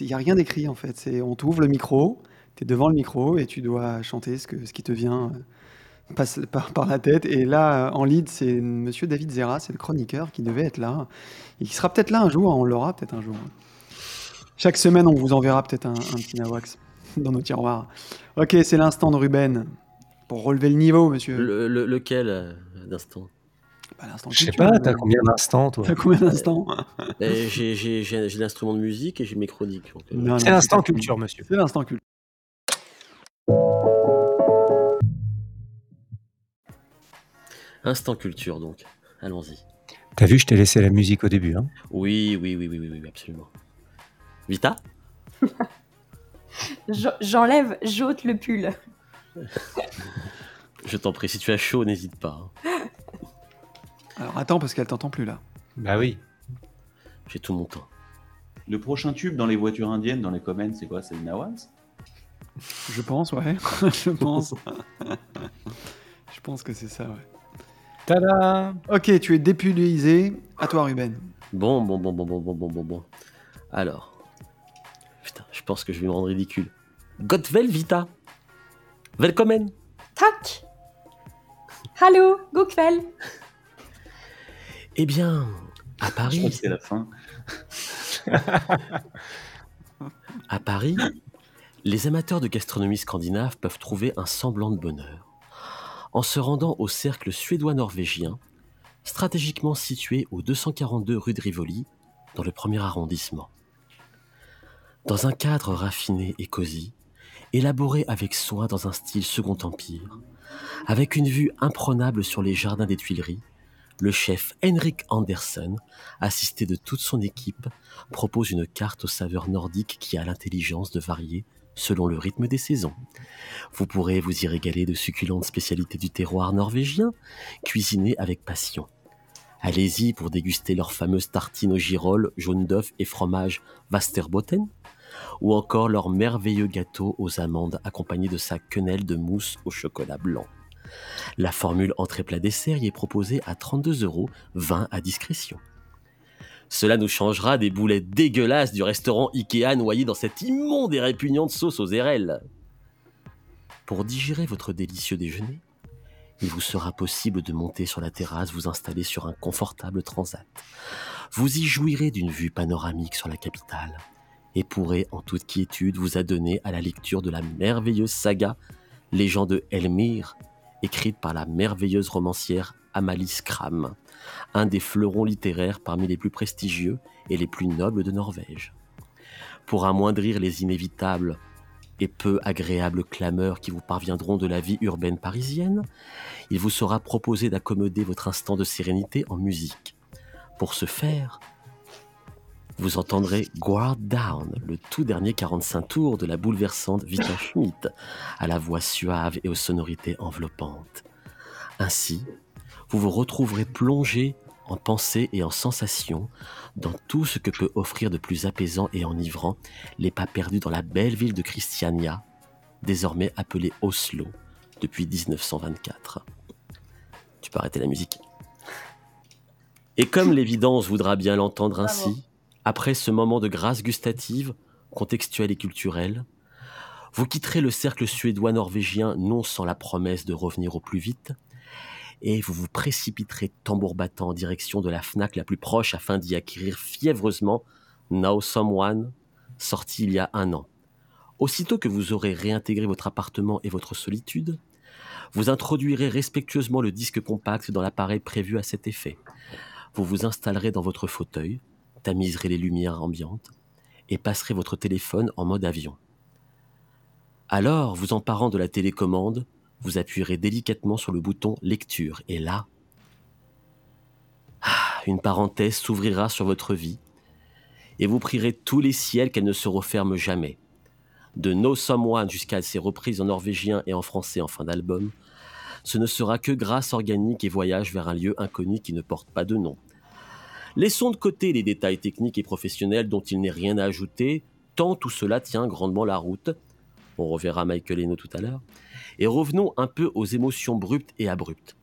Il n'y a rien d'écrit, en fait. C'est On t'ouvre le micro, tu es devant le micro et tu dois chanter ce, que, ce qui te vient euh, passe par, par la tête. Et là, euh, en lead, c'est monsieur David Zera, c'est le chroniqueur qui devait être là. Et qui sera peut-être là un jour, hein, on l'aura peut-être un jour. Chaque semaine, on vous enverra peut-être un, un petit Nawax dans nos tiroirs. Ok, c'est l'instant de Ruben. Pour relever le niveau, monsieur. Le- le- lequel euh, d'instant? Pas l'instant Je sais pas, mais- t'as combien d'instants, toi? T'as combien d'instants? J'ai j'ai- j'ai- j'ai l'instrument de musique et j'ai mes chroniques. euh, C'est l'instant culture, monsieur. C'est l'instant culture. Instant culture, donc. Allons-y. T'as vu, je t'ai laissé la musique au début. Hein Oui, oui, oui, oui, oui, oui, absolument. Vita Je- J'enlève, j'ôte le pull. Je t'en prie, si tu as chaud, n'hésite pas. hein. Alors attends, parce qu'elle t'entend plus là. bah oui. J'ai tout mon temps. Le prochain tube dans les voitures indiennes, dans les comments, c'est quoi? C'est le Nawaz Je pense, ouais. je pense. je pense que c'est ça, ouais. Tada Ok, tu es dépulvérisé. À toi, Ruben. Bon, bon, bon, bon, bon, bon, bon, bon, bon. Alors. Putain, je pense que je vais me rendre ridicule. Godvel Vita. Velkommen. Tac Hallo, Gokvel Eh bien, à Paris, que c'est la fin. à Paris, les amateurs de gastronomie scandinave peuvent trouver un semblant de bonheur en se rendant au cercle suédois-norvégien, stratégiquement situé au 242 rue de Rivoli, dans le premier arrondissement. Dans un cadre raffiné et cosy, élaboré avec soin dans un style Second Empire, avec une vue imprenable sur les jardins des Tuileries, le chef Henrik Andersen, assisté de toute son équipe, propose une carte aux saveurs nordiques qui a l'intelligence de varier selon le rythme des saisons. Vous pourrez vous y régaler de succulentes spécialités du terroir norvégien, cuisinées avec passion. Allez-y pour déguster leurs fameuses tartines aux girolles, jaune d'œuf et fromage Vasterbotten, ou encore leur merveilleux gâteau aux amandes accompagné de sa quenelle de mousse au chocolat blanc. La formule entrée-plat dessert y est proposée à 32 euros, 20 à discrétion. Cela nous changera des boulettes dégueulasses du restaurant Ikea noyées dans cette immonde et répugnante sauce aux érelles. Pour digérer votre délicieux déjeuner, il vous sera possible de monter sur la terrasse, vous installer sur un confortable transat. Vous y jouirez d'une vue panoramique sur la capitale et pourrez en toute quiétude vous adonner à la lecture de la merveilleuse saga Légende de Elmire, écrite par la merveilleuse romancière Amalie Skram, un des fleurons littéraires parmi les plus prestigieux et les plus nobles de Norvège. Pour amoindrir les inévitables et peu agréables clameurs qui vous parviendront de la vie urbaine parisienne, il vous sera proposé d'accommoder votre instant de sérénité en musique. Pour ce faire, vous entendrez Guard Down, le tout dernier 45 tours de la bouleversante Vita Schmidt, à la voix suave et aux sonorités enveloppantes. Ainsi, vous vous retrouverez plongé en pensée et en sensations dans tout ce que peut offrir de plus apaisant et enivrant les pas perdus dans la belle ville de Christiania, désormais appelée Oslo depuis 1924. Tu peux arrêter la musique. Et comme l'évidence voudra bien l'entendre ainsi, après ce moment de grâce gustative, contextuelle et culturelle, vous quitterez le cercle suédois-norvégien non sans la promesse de revenir au plus vite, et vous vous précipiterez tambour battant en direction de la FNAC la plus proche afin d'y acquérir fiévreusement Now Someone, sorti il y a un an. Aussitôt que vous aurez réintégré votre appartement et votre solitude, vous introduirez respectueusement le disque compact dans l'appareil prévu à cet effet. Vous vous installerez dans votre fauteuil, tamiserez les lumières ambiantes et passerez votre téléphone en mode avion. Alors, vous emparant de la télécommande, vous appuierez délicatement sur le bouton lecture et là, ah, une parenthèse s'ouvrira sur votre vie et vous prierez tous les ciels qu'elle ne se referme jamais. De No Someone jusqu'à ses reprises en norvégien et en français en fin d'album, ce ne sera que grâce organique et voyage vers un lieu inconnu qui ne porte pas de nom. Laissons de côté les détails techniques et professionnels dont il n'est rien à ajouter, tant tout cela tient grandement la route. On reverra Michael Eno tout à l'heure. Et revenons un peu aux émotions brutes et abruptes.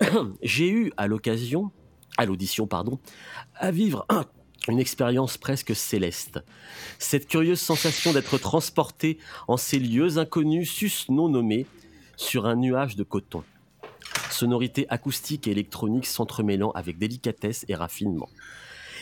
J'ai eu à l'occasion, à l'audition, pardon, à vivre une expérience presque céleste. Cette curieuse sensation d'être transporté en ces lieux inconnus, sus non nommés, sur un nuage de coton. Sonorités acoustiques et électroniques s'entremêlant avec délicatesse et raffinement.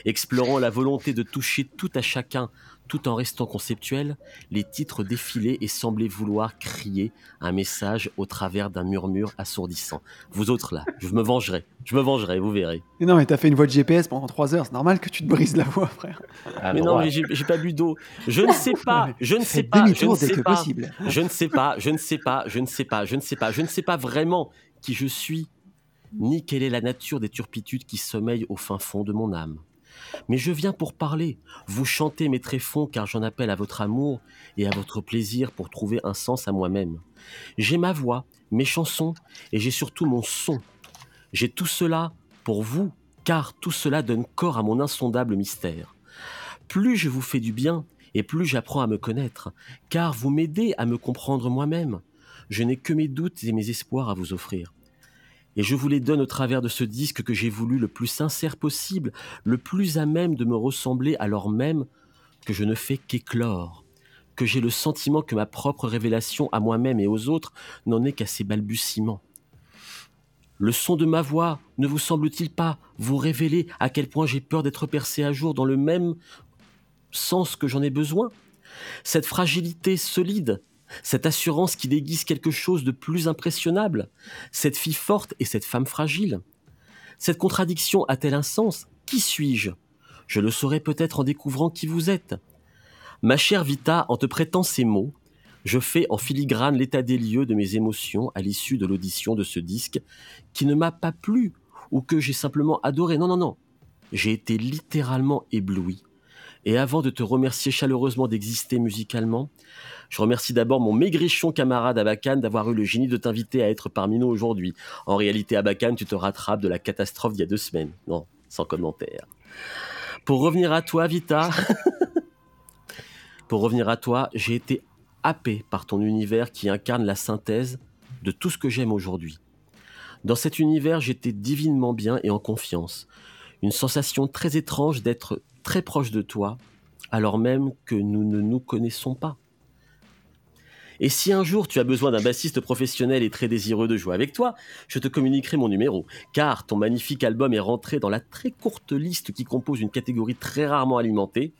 Explorant la volonté de toucher tout à chacun tout en restant conceptuel, les titres défilaient et semblaient vouloir crier un message au travers d'un murmure assourdissant. Vous autres là, je me vengerai, je me vengerai, vous verrez. Mais non, mais t'as fait une voix de GPS pendant 3 heures, c'est normal que tu te brises la voix, frère. Ah, mais non, ouais. mais j'ai pas bu d'eau. Je ne sais pas, je ne sais pas, je ne demi-tour dès sais que pas, possible. je ne sais pas, je ne sais pas, je ne sais pas, je ne sais pas, je ne sais pas vraiment qui je suis, ni quelle est la nature des turpitudes qui sommeillent au fin fond de mon âme. Mais je viens pour parler, vous chanter mes tréfonds car j'en appelle à votre amour et à votre plaisir pour trouver un sens à moi-même. J'ai ma voix, mes chansons et j'ai surtout mon son. J'ai tout cela pour vous car tout cela donne corps à mon insondable mystère. Plus je vous fais du bien et plus j'apprends à me connaître, car vous m'aidez à me comprendre moi-même. Je n'ai que mes doutes et mes espoirs à vous offrir. Et je vous les donne au travers de ce disque que j'ai voulu le plus sincère possible, le plus à même de me ressembler alors même que je ne fais qu'éclore. que j'ai le sentiment que ma propre révélation à moi-même et aux autres n'en est qu'à ses balbutiements. Le son de ma voix ne vous semble-t-il pas vous révéler à quel point j'ai peur d'être percé à jour dans le même sens que j'en ai besoin? Cette fragilité solide, cette assurance qui déguise quelque chose de plus impressionnable, cette fille forte et cette femme fragile. Cette contradiction a-t-elle un sens? Qui suis-je? Je le saurai peut-être en découvrant qui vous êtes. Ma chère Vita, en te prêtant ces mots, je fais en filigrane l'état des lieux de mes émotions à l'issue de l'audition de ce disque qui ne m'a pas plu ou que j'ai simplement adoré. Non, non, non. J'ai été littéralement ébloui. Et avant de te remercier chaleureusement d'exister musicalement, je remercie d'abord mon maigrichon camarade Abakan d'avoir eu le génie de t'inviter à être parmi nous aujourd'hui. En réalité, Abakan, tu te rattrapes de la catastrophe d'il y a deux semaines. Non, sans commentaire. Pour revenir à toi, Vita. Pour revenir à toi, j'ai été happé par ton univers qui incarne la synthèse de tout ce que j'aime aujourd'hui. Dans cet univers, j'étais divinement bien et en confiance. Une sensation très étrange d'être très proche de toi, alors même que nous ne nous connaissons pas. Et si un jour tu as besoin d'un bassiste professionnel et très désireux de jouer avec toi, je te communiquerai mon numéro, car ton magnifique album est rentré dans la très courte liste qui compose une catégorie très rarement alimentée,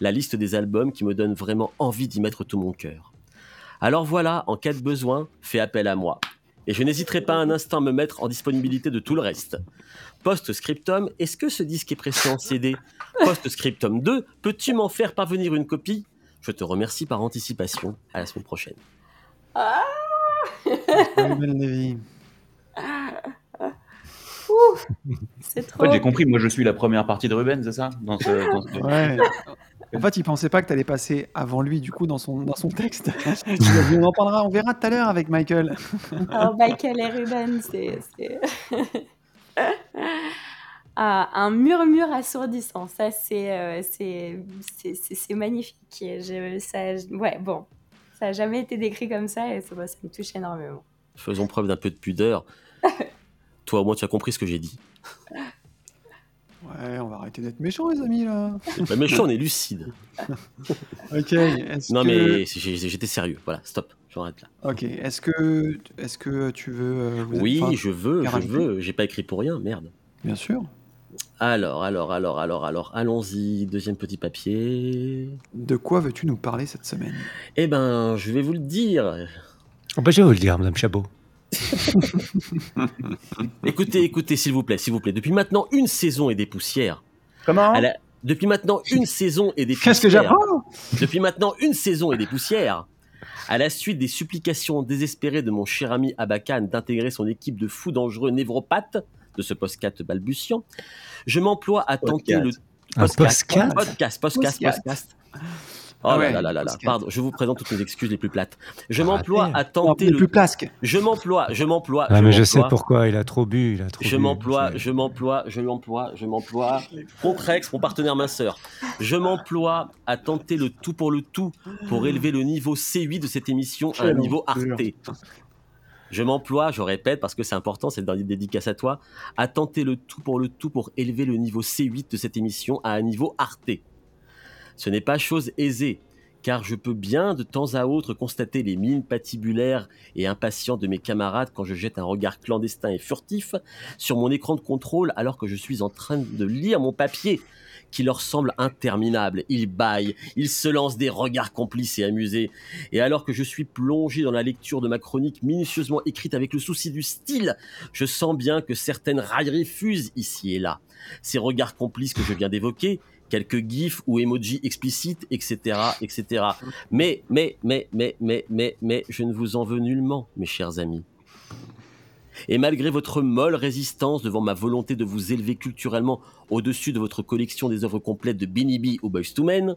la liste des albums qui me donne vraiment envie d'y mettre tout mon cœur. Alors voilà, en cas de besoin, fais appel à moi. Et je n'hésiterai pas un instant à me mettre en disponibilité de tout le reste. Post-scriptum, est-ce que ce disque est pressé en CD Post-scriptum 2, peux-tu m'en faire parvenir une copie? Je te remercie par anticipation. À la semaine prochaine. Ruben Levy. C'est En trop. fait, j'ai compris, moi je suis la première partie de Ruben, c'est ça? Dans ce, dans ce- Ouais. En fait, il pensait pas que tu allais passer avant lui, du coup, dans son, dans son texte. On en parlera, on verra tout à l'heure avec Michael. Alors, Michael et Ruben, c'est. Ah, un murmure assourdissant, ça c'est euh, c'est c'est- c'est- c'est magnifique. Je, ça, ouais, bon, ça n'a jamais été décrit comme ça et ça, ça me touche énormément. Faisons preuve d'un peu de pudeur. Toi, au moins, tu as compris ce que j'ai dit. Ouais, on va arrêter d'être méchants, les amis, là. Pas méchant, on est lucide. Ok. Non, que- mais j'étais sérieux. Voilà, stop. J'arrête là. Ok. Est-ce que, est-ce que tu veux. euh, vous- Oui, je veux, je rajouter veux. J'ai pas écrit pour rien, merde. Bien sûr. Alors, alors, alors, alors, alors, allons-y. Deuxième petit papier. De quoi veux-tu nous parler cette semaine? Eh ben, je vais vous le dire. Oh, bah, je vais vous le dire, Madame Chabot. Écoutez, écoutez, s'il vous plaît, s'il vous plaît. Depuis maintenant une saison et des poussières. Comment? La- Depuis maintenant une saison et des poussières. Qu'est-ce que j'apprends? Depuis maintenant une saison et des poussières. À la suite des supplications désespérées de mon cher ami Abakan d'intégrer son équipe de fous dangereux névropathes de ce podcast balbutiant, je m'emploie à tenter le podcast, podcast, podcast, podcast. Oh Ah là ouais, là là là pardon, je vous présente toutes mes excuses les plus plates. Je Arrêtez. m'emploie à tenter le plus plasque. je m'emploie, je m'emploie, Ah, mais je sais m'emploie, pourquoi, il a trop bu, il a trop je m'emploie, je m'emploie, je m'emploie, je m'emploie. Contrex, mon partenaire minceur. Je m'emploie à tenter le tout pour le tout pour élever le niveau C8 de cette émission à un niveau. Arte. Je m'emploie, je répète parce que c'est important, c'est une dédicace à toi, à tenter le tout pour le tout pour élever le niveau C8 de cette émission à un niveau Arte. Ce n'est pas chose aisée, car je peux bien de temps à autre constater les mines patibulaires et impatients de mes camarades quand je jette un regard clandestin et furtif sur mon écran de contrôle alors que je suis en train de lire mon papier qui leur semble interminable. Ils baillent, ils se lancent des regards complices et amusés. Et alors que je suis plongé dans la lecture de ma chronique minutieusement écrite avec le souci du style, je sens bien que certaines railleries fusent ici et là. Ces regards complices que je viens d'évoquer, quelques gifs ou emojis explicites, etc., etc. Mais, mais, mais, mais, mais, mais, mais, je ne vous en veux nullement, mes chers amis. Et malgré votre molle résistance devant ma volonté de vous élever culturellement au-dessus de votre collection des œuvres complètes de Bee ou Boys to Men,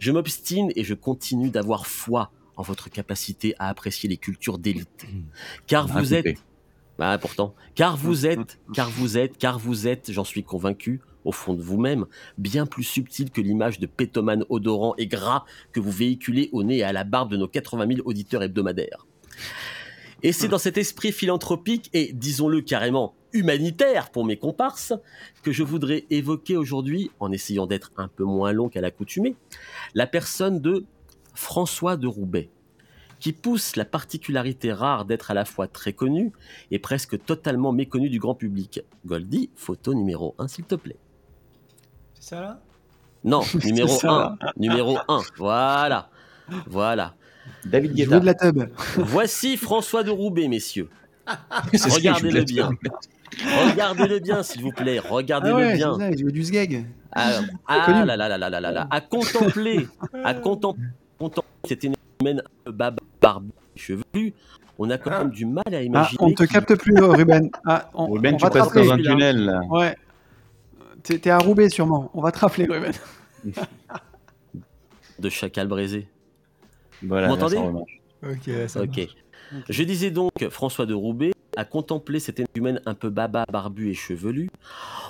je m'obstine et je continue d'avoir foi en votre capacité à apprécier les cultures d'élite. Car On a vous êtes... Ah, pourtant. Car vous êtes, car vous êtes, car vous êtes, j'en suis convaincu, au fond de vous-même, bien plus subtil que l'image de pétomane odorant et gras que vous véhiculez au nez et à la barbe de nos 80 000 auditeurs hebdomadaires. Et c'est dans cet esprit philanthropique et, disons-le carrément, humanitaire pour mes comparses, que je voudrais évoquer aujourd'hui, en essayant d'être un peu moins long qu'à l'accoutumée, la personne de François de Roubaix, qui pousse la particularité rare d'être à la fois très connu et presque totalement méconnu du grand public. Goldie, photo numéro 1, s'il te plaît. C'est ça là? Non, numéro C'est ça. 1. Numéro 1. Voilà. Voilà. David Je Guetta. veux de la tub. Voici François de Roubaix, messieurs. Regardez-le bien. Regardez-le bien, s'il vous plaît. Ah Regardez-le ouais, bien. ça, je veux du sgeg. Ah, ah connu. là là là là là là là. À contempler, à contempler, cet énorme baba barbu chevelu, on a quand même du mal à Ah, imaginer. on te capte plus, Ruben. Ah, on, Ruben, on tu passes dans un tunnel là. Ouais. T'es à Roubaix sûrement. On va te rappeler, Ruben. de chacal braisé. Voilà, Vous m'entendez. Ok, ça Ok. Je disais donc François de Roubaix à contempler cet humaine un peu baba, barbu et chevelu.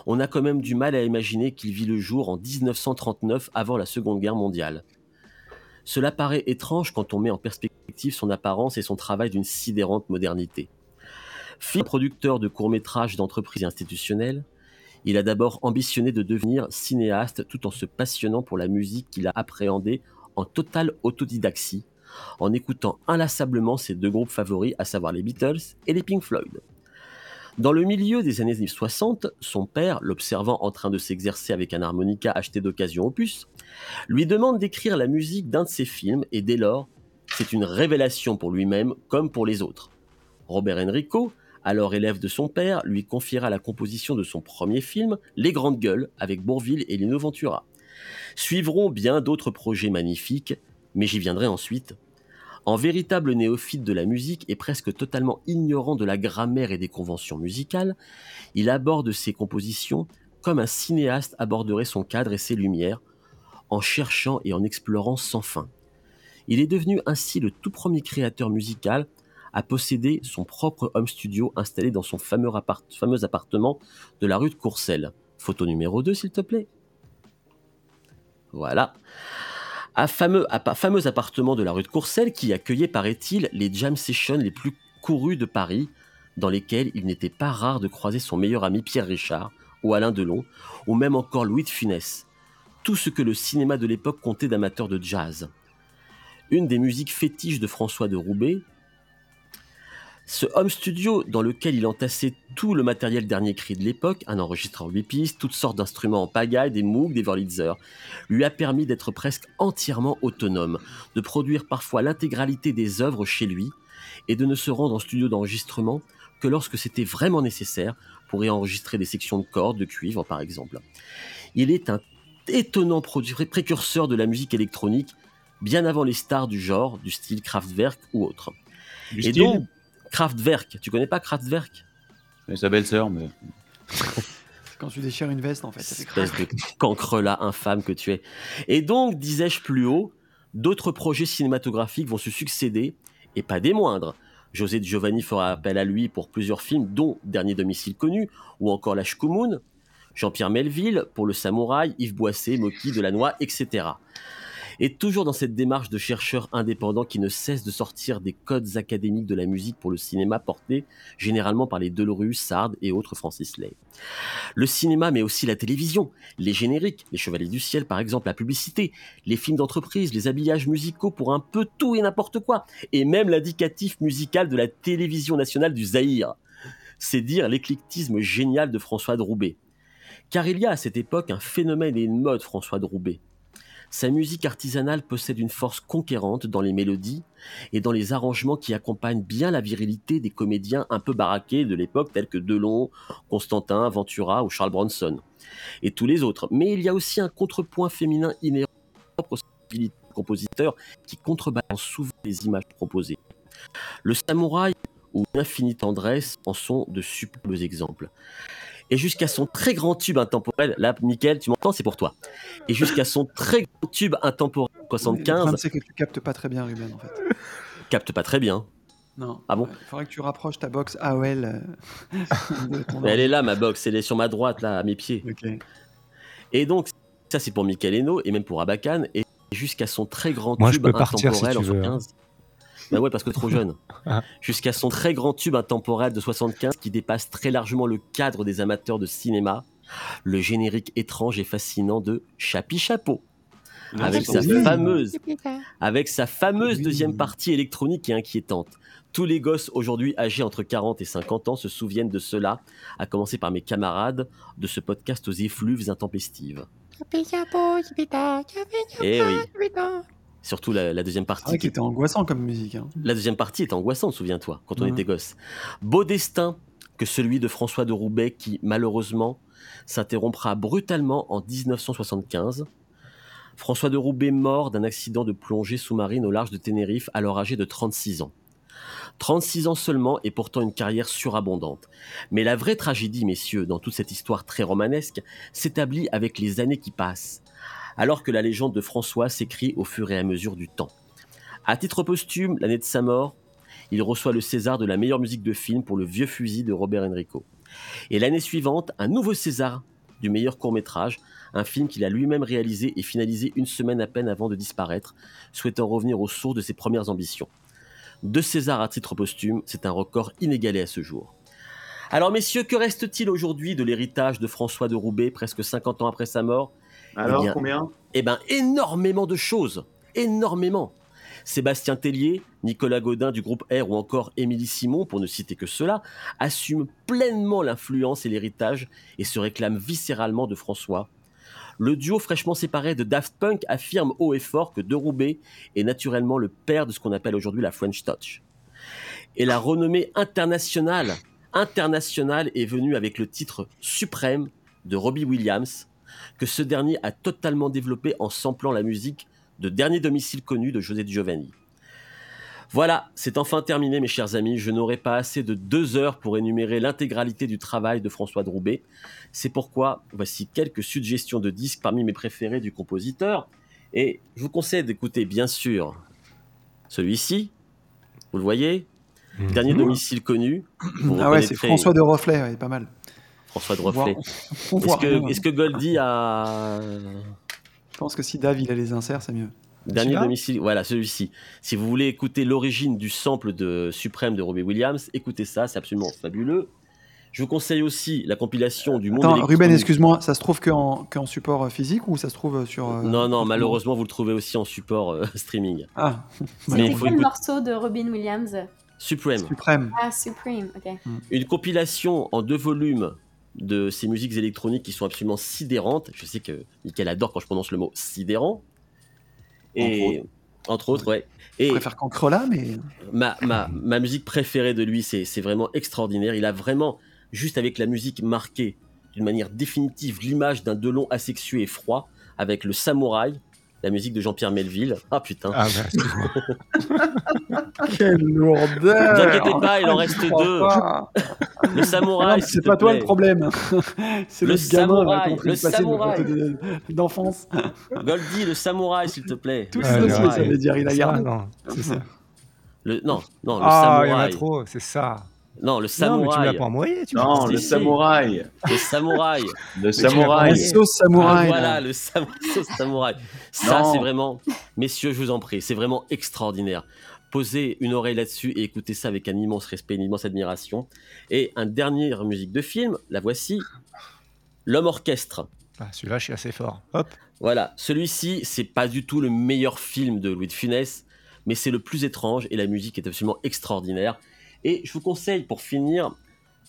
On a quand même du mal à imaginer qu'il vit le jour en 1939 avant la Seconde Guerre mondiale. Cela paraît étrange quand on met en perspective son apparence et son travail d'une sidérante modernité. Film producteur de courts-métrages d'entreprises institutionnelles, il a d'abord ambitionné de devenir cinéaste tout en se passionnant pour la musique qu'il a appréhendée en totale autodidaxie, en écoutant inlassablement ses deux groupes favoris, à savoir les Beatles et les Pink Floyd. Dans le milieu des années 60, son père, l'observant en train de s'exercer avec un harmonica acheté d'occasion au puce, lui demande d'écrire la musique d'un de ses films et dès lors, c'est une révélation pour lui-même comme pour les autres. Robert Enrico, alors élève de son père, lui confiera la composition de son premier film, Les Grandes Gueules, avec Bourville et Lino Ventura. Suivront bien d'autres projets magnifiques, mais j'y viendrai ensuite. En véritable néophyte de la musique et presque totalement ignorant de la grammaire et des conventions musicales, il aborde ses compositions comme un cinéaste aborderait son cadre et ses lumières, en cherchant et en explorant sans fin. Il est devenu ainsi le tout premier créateur musical à posséder son propre home studio installé dans son fameux, appart- fameux appartement de la rue de Courcelles. Photo numéro 2, s'il te plaît. Voilà. Un fameux, appa- fameux appartement de la rue de Courcelles qui accueillait, paraît-il, les jam sessions les plus courus de Paris, dans lesquels il n'était pas rare de croiser son meilleur ami Pierre Richard, ou Alain Delon, ou même encore Louis de Funès. Tout ce que le cinéma de l'époque comptait d'amateurs de jazz. Une des musiques fétiches de François de Roubaix, ce home studio dans lequel il entassait tout le matériel dernier cri de l'époque, un enregistreur 8 pistes, toutes sortes d'instruments en pagaille, des Moog, des Wurlitzer, lui a permis d'être presque entièrement autonome, de produire parfois l'intégralité des œuvres chez lui et de ne se rendre en studio d'enregistrement que lorsque c'était vraiment nécessaire pour y enregistrer des sections de cordes, de cuivre par exemple. Il est un étonnant précurseur de la musique électronique, bien avant les stars du genre, du style Kraftwerk ou autre. Du Et style. donc, Kraftwerk, tu connais pas Kraftwerk? Et sa belle-sœur, mais. Quand tu déchires une veste, en fait. Espèce de cancrelat infâme que tu es. Et donc, disais-je plus haut, d'autres projets cinématographiques vont se succéder, et pas des moindres. José Giovanni fera appel à lui pour plusieurs films, dont Dernier domicile connu, ou encore La Shkumun, Jean-Pierre Melville pour Le Samouraï, Yves Boisset, Moki, Delannoy, etc. Et toujours dans cette démarche de chercheur indépendant qui ne cesse de sortir des codes académiques de la musique pour le cinéma portés généralement par les Delorue, Sard et autres Francis Lay. Le cinéma, mais aussi la télévision, les génériques, les Chevaliers du Ciel par exemple, la publicité, les films d'entreprise, les habillages musicaux pour un peu tout et n'importe quoi, et même l'indicatif musical de la télévision nationale du Zaïre. C'est dire l'éclectisme génial de François de Roubaix. Car il y a à cette époque un phénomène et une mode François de Roubaix. Sa musique artisanale possède une force conquérante dans les mélodies et dans les arrangements qui accompagnent bien la virilité des comédiens un peu baraqués de l'époque tels que Delon, Constantin, Ventura ou Charles Bronson et tous les autres. Mais il y a aussi un contrepoint féminin inhérent aux du compositeur qui contrebalance souvent les images proposées. Le samouraï ou l'infinie tendresse en sont de superbes exemples et jusqu'à son très grand tube intemporel, là, nickel, tu m'entends, c'est pour toi. Et jusqu'à son très grand tube intemporel 75. C'est que tu captes pas très bien, Ruben, en fait. Capte pas très bien. Non. Ah bon? Il faudrait que tu rapproches ta box AOL. Euh, elle est là, ma box, elle est sur ma droite, là, à mes pieds. Et donc, ça, c'est pour Michael Eno et même pour Abakan, et jusqu'à son très grand tube intemporel peux partir, bah ouais, parce que trop jeune. Ah. jusqu'à son très grand tube intemporel de 75 qui dépasse très largement le cadre des amateurs de cinéma, le générique étrange et fascinant de Chapi Chapeau. avec sa fameuse, avec sa fameuse deuxième partie électronique et inquiétante. Tous les gosses aujourd'hui âgés entre 40 et 50 ans se souviennent de cela, à commencer par mes camarades de ce podcast aux effluves intempestives. Eh oui. Surtout la, la deuxième C'est partie. vrai qui était angoissant comme musique. hein. La deuxième partie est angoissante, souviens-toi, quand on Mhm. était gosse. Beau destin que celui de François de Roubaix qui, malheureusement, s'interrompra brutalement en 1975. François de Roubaix mort d'un accident de plongée sous-marine au large de Tenerife, alors âgé de 36 ans. 36 ans seulement et pourtant une carrière surabondante. Mais la vraie tragédie, messieurs, dans toute cette histoire très romanesque, s'établit avec les années qui passent, alors que la légende de François s'écrit au fur et à mesure du temps. À titre posthume, l'année de sa mort, il reçoit le César de la meilleure musique de film pour Le Vieux Fusil de Robert Enrico. Et l'année suivante, un nouveau César du meilleur court-métrage, un film qu'il a lui-même réalisé et finalisé une semaine à peine avant de disparaître, souhaitant revenir aux sources de ses premières ambitions. Deux Césars à titre posthume, c'est un record inégalé à ce jour. Alors messieurs, que reste-t-il aujourd'hui de l'héritage de François de Roubaix, presque 50 ans après sa mort? Alors, Eh bien, combien? eh ben, énormément de choses. Énormément. Sébastien Tellier, Nicolas Godin du groupe R ou encore Émilie Simon, pour ne citer que cela, assument pleinement l'influence et l'héritage et se réclament viscéralement de François. Le duo fraîchement séparé de Daft Punk affirme haut et fort que De Roubaix est naturellement le père de ce qu'on appelle aujourd'hui la French Touch. Et la renommée internationale, internationale est venue avec le titre suprême de Robbie Williams, que ce dernier a totalement développé en samplant la musique de Dernier domicile connu de José Di Giovanni. Voilà, c'est enfin terminé mes chers amis, je n'aurai pas assez de deux heures pour énumérer l'intégralité du travail de François de Roubaix. C'est pourquoi voici quelques suggestions de disques parmi mes préférés du compositeur. Et je vous conseille d'écouter bien sûr celui-ci, vous le voyez, Dernier domicile connu. Vous Ah ouais, c'est François de Reflet, ouais, pas mal. François de Reflet. Est-ce que, que Goldie a Je pense que si Dave il a les inserts, c'est mieux. Dernier domicile, voilà celui-ci. Si vous voulez écouter l'origine du sample de Suprême de Robbie Williams, écoutez ça, c'est absolument fabuleux. Je vous conseille aussi la compilation du monde Attends. Ruben, excuse-moi, ça se trouve qu'en support euh, physique ou ça se trouve euh, sur. euh, Non, non, malheureusement, vous le trouvez aussi en support euh, streaming. Ah, Mais C'était quel écouter- morceau de Robin Williams? Supreme, suprême. Ah, Supreme, ok. une compilation en deux volumes de ces musiques électroniques qui sont absolument sidérantes. Je sais que Michael adore quand je prononce le mot sidérant. Et entre autres, ouais. Je Et préfère Cancrela, mais. ma, ma, ma musique préférée de lui, c'est c'est vraiment extraordinaire. Il a vraiment, juste avec la musique, marqué d'une manière définitive l'image d'un Delon asexué et froid, avec le samouraï, la musique de Jean-Pierre Melville. Ah putain. Ah, bah. Quelle lourdeur Ne vous inquiétez pas, il en reste deux. Le samouraï, c'est pas toi le problème. c'est Le le, gamin là, samouraï, le de passer de samouraï. d'enfance. Goldie, le samouraï, s'il te plaît. Tout Le Ah, ça, ça samouraï. veut dire il a gardé. non, c'est ça. Le- non, non, le Ah, il y en a samouraï. trop, c'est ça. Non, le Non, mais tu samouraï. m'as pas envoyé, tu Non, le samouraï. Le samouraï. Le l'as samouraï. La sauce samouraï. Ah, voilà, là. le sam- sauce samouraï. Ça, c'est vraiment, messieurs, je vous en prie, c'est vraiment extraordinaire. Posez une oreille là-dessus et écoutez ça avec un immense respect, une immense admiration. Et un dernière musique de film, la voici, L'homme orchestre. Ah, Celui-là, je suis assez fort. Hop. Voilà, celui-ci, c'est pas du tout le meilleur film de Louis de Funès, mais c'est le plus étrange et la musique est absolument extraordinaire. Et je vous conseille pour finir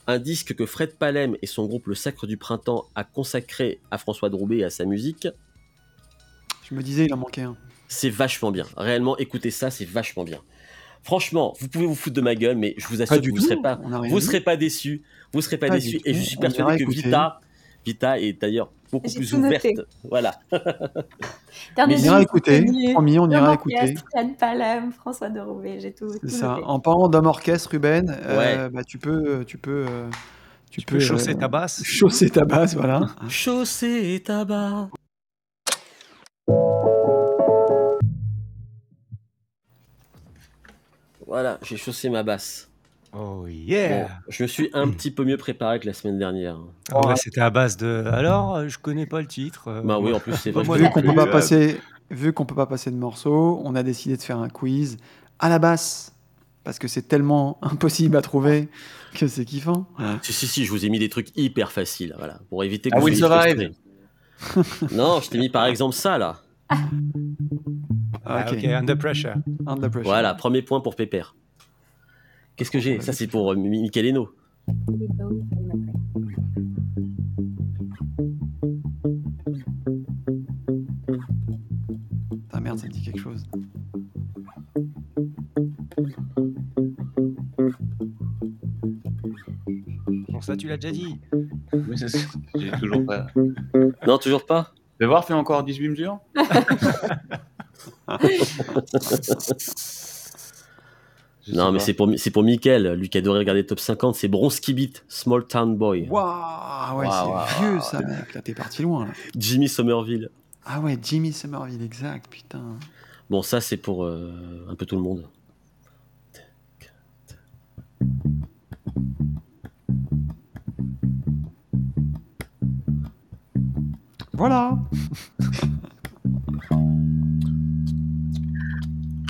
un disque que Fred Palem et son groupe Le Sacre du Printemps a consacré à François de Roubaix et à sa musique. Je me disais, il en manquait un. C'est vachement bien. Réellement, écoutez ça, c'est vachement bien. Franchement, vous pouvez vous foutre de ma gueule, mais je vous assure Pas que vous tout. serez pas, vous serez pas déçus. Vous serez pas, Pas déçus. Et je suis persuadé que. Vita, Vita est d'ailleurs beaucoup plus noté. ouverte. Voilà. On ira écouter. Promis, on ira écouter. Fred Palem, François de Roubaix, j'ai tout, tout C'est ça. noté. En parlant d'homme orchestre, Ruben, euh, Ouais. bah, tu peux, tu peux, euh, tu Tu peux chausser euh, ta basse. chausser ta base, voilà. Chaussée et tabac. Voilà, j'ai chaussé ma basse. Oh Bon, yeah. je me suis un petit peu mieux préparé que la semaine dernière. Ah ouais, C'était à base de. Alors, euh, je connais pas le titre. euh, Bah oui, en plus c'est vrai. Moi je vu qu'on peut pas euh, passer, vu qu'on peut pas passer de morceaux, on a décidé de faire un quiz à la basse parce que c'est tellement impossible à trouver que c'est kiffant. Si, si, si, je vous ai mis des trucs hyper faciles, voilà, pour éviter que I vous will survive. non, je t'ai mis par exemple ça là. Ah, Ok. ok, under pressure. Under pressure. Voilà, premier point pour Pépère. Qu'est-ce que j'ai? Ça, c'est pour euh, Mi- Michael Eno. Ah merde, ça me dit quelque chose. Bon, ça, tu l'as déjà dit. Oui, c'est ça. J'ai toujours pas. Non, toujours pas Fais voir, fais encore 18 mesures? Je Non, mais c'est pour, c'est pour lui qui adorait regarder Top 50, c'est Bronski Beat, Small Town Boy. Waouh, ouais, Waouh, c'est vieux ça, mec. Là, t'es parti loin. Là. Jimmy Somerville. Ah ouais, Jimmy Somerville, exact, putain. Bon, ça, c'est pour euh, un peu tout le monde. Voilà.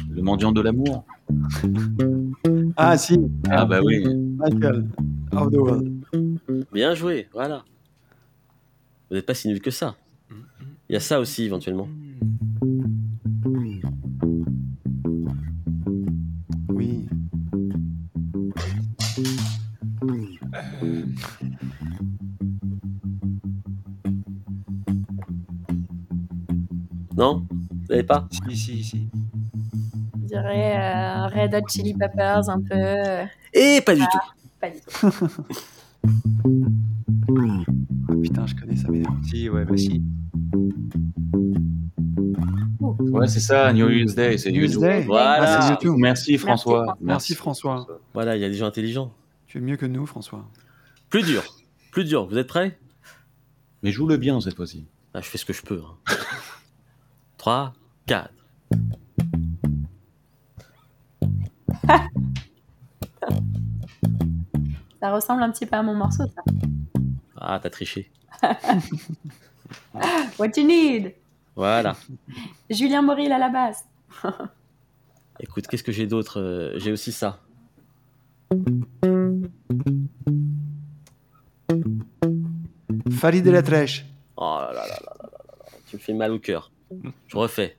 Le mendiant de l'amour. Ah si, Ah bah oui. Michael. Of the world. Bien joué, voilà. Vous n'êtes pas si nul que ça. Il y a ça aussi, éventuellement. Oui. Non? Vous n'avez pas? Si, si, si. Je dirais euh, Red Hot Chili Peppers, un peu. euh, Et pas du tout. pas du tout. Putain, je connais ça, mais non. Si, ouais, bah si. Ouais, c'est ça, New Year's Day. C'est New Year's YouTube. Day. Voilà. Ah, c'est YouTube. Merci François. Merci François. Voilà, il y a des gens intelligents. Tu es mieux que nous, François. Plus dur. Plus dur. Vous êtes prêts? Mais joue-le bien cette fois-ci. ah, Je fais ce que je peux. hein. 3, 4. Ça ressemble un petit peu à mon morceau, ça. Ah, t'as triché. What you need Voilà. Julien Moril à la basse. Écoute, qu'est-ce que j'ai d'autre Euh, J'ai aussi ça. Farid de la Trèche. Oh là là là là là là là. Tu me fais mal au cœur. Je refais.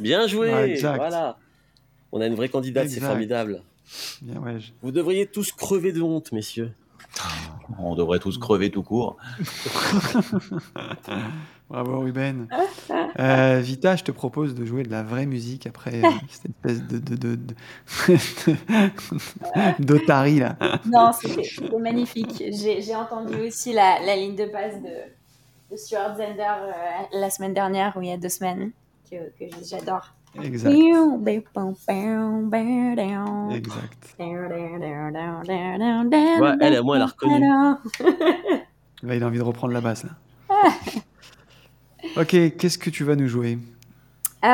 Bien joué. Exact. Voilà. On a une vraie candidate, c'est formidable. Bien, ouais. je- Vous devriez tous crever de honte, messieurs. On devrait tous crever tout court. Bravo, Ruben. Euh, Vita, je te propose de jouer de la vraie musique après euh, cette espèce de de de de- d'otarie là. Non, c'était magnifique. J'ai j'ai entendu aussi la, la ligne de passe de, de Stuart Zender euh, la semaine dernière ou il y a deux semaines, que, que j'adore. Exact. Exact. Ouais, elle, moi, elle a reconnu. Là, il a envie de reprendre la basse là. Ok, qu'est-ce que tu vas nous jouer? Euh,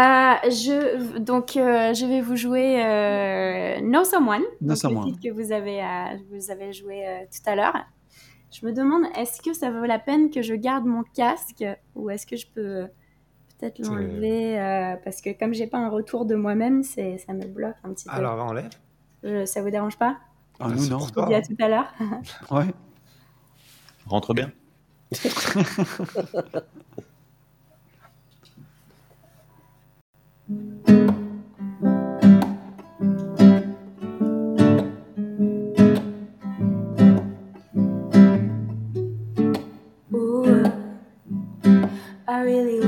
je, donc, euh, je vais vous jouer euh, Know Someone, donc Someone. le titre que vous avez, euh, vous avez joué euh, tout à l'heure. Je me demande, est-ce que ça vaut la peine que je garde mon casque ou est-ce que je peux peut-être l'enlever euh, parce que comme j'ai pas un retour de moi-même, c'est, ça me bloque un petit peu. Alors, enlève. Je- ça vous dérange pas? Ah, nous non. Je vous dis à tout à l'heure. Ouais. Rentre bien. I really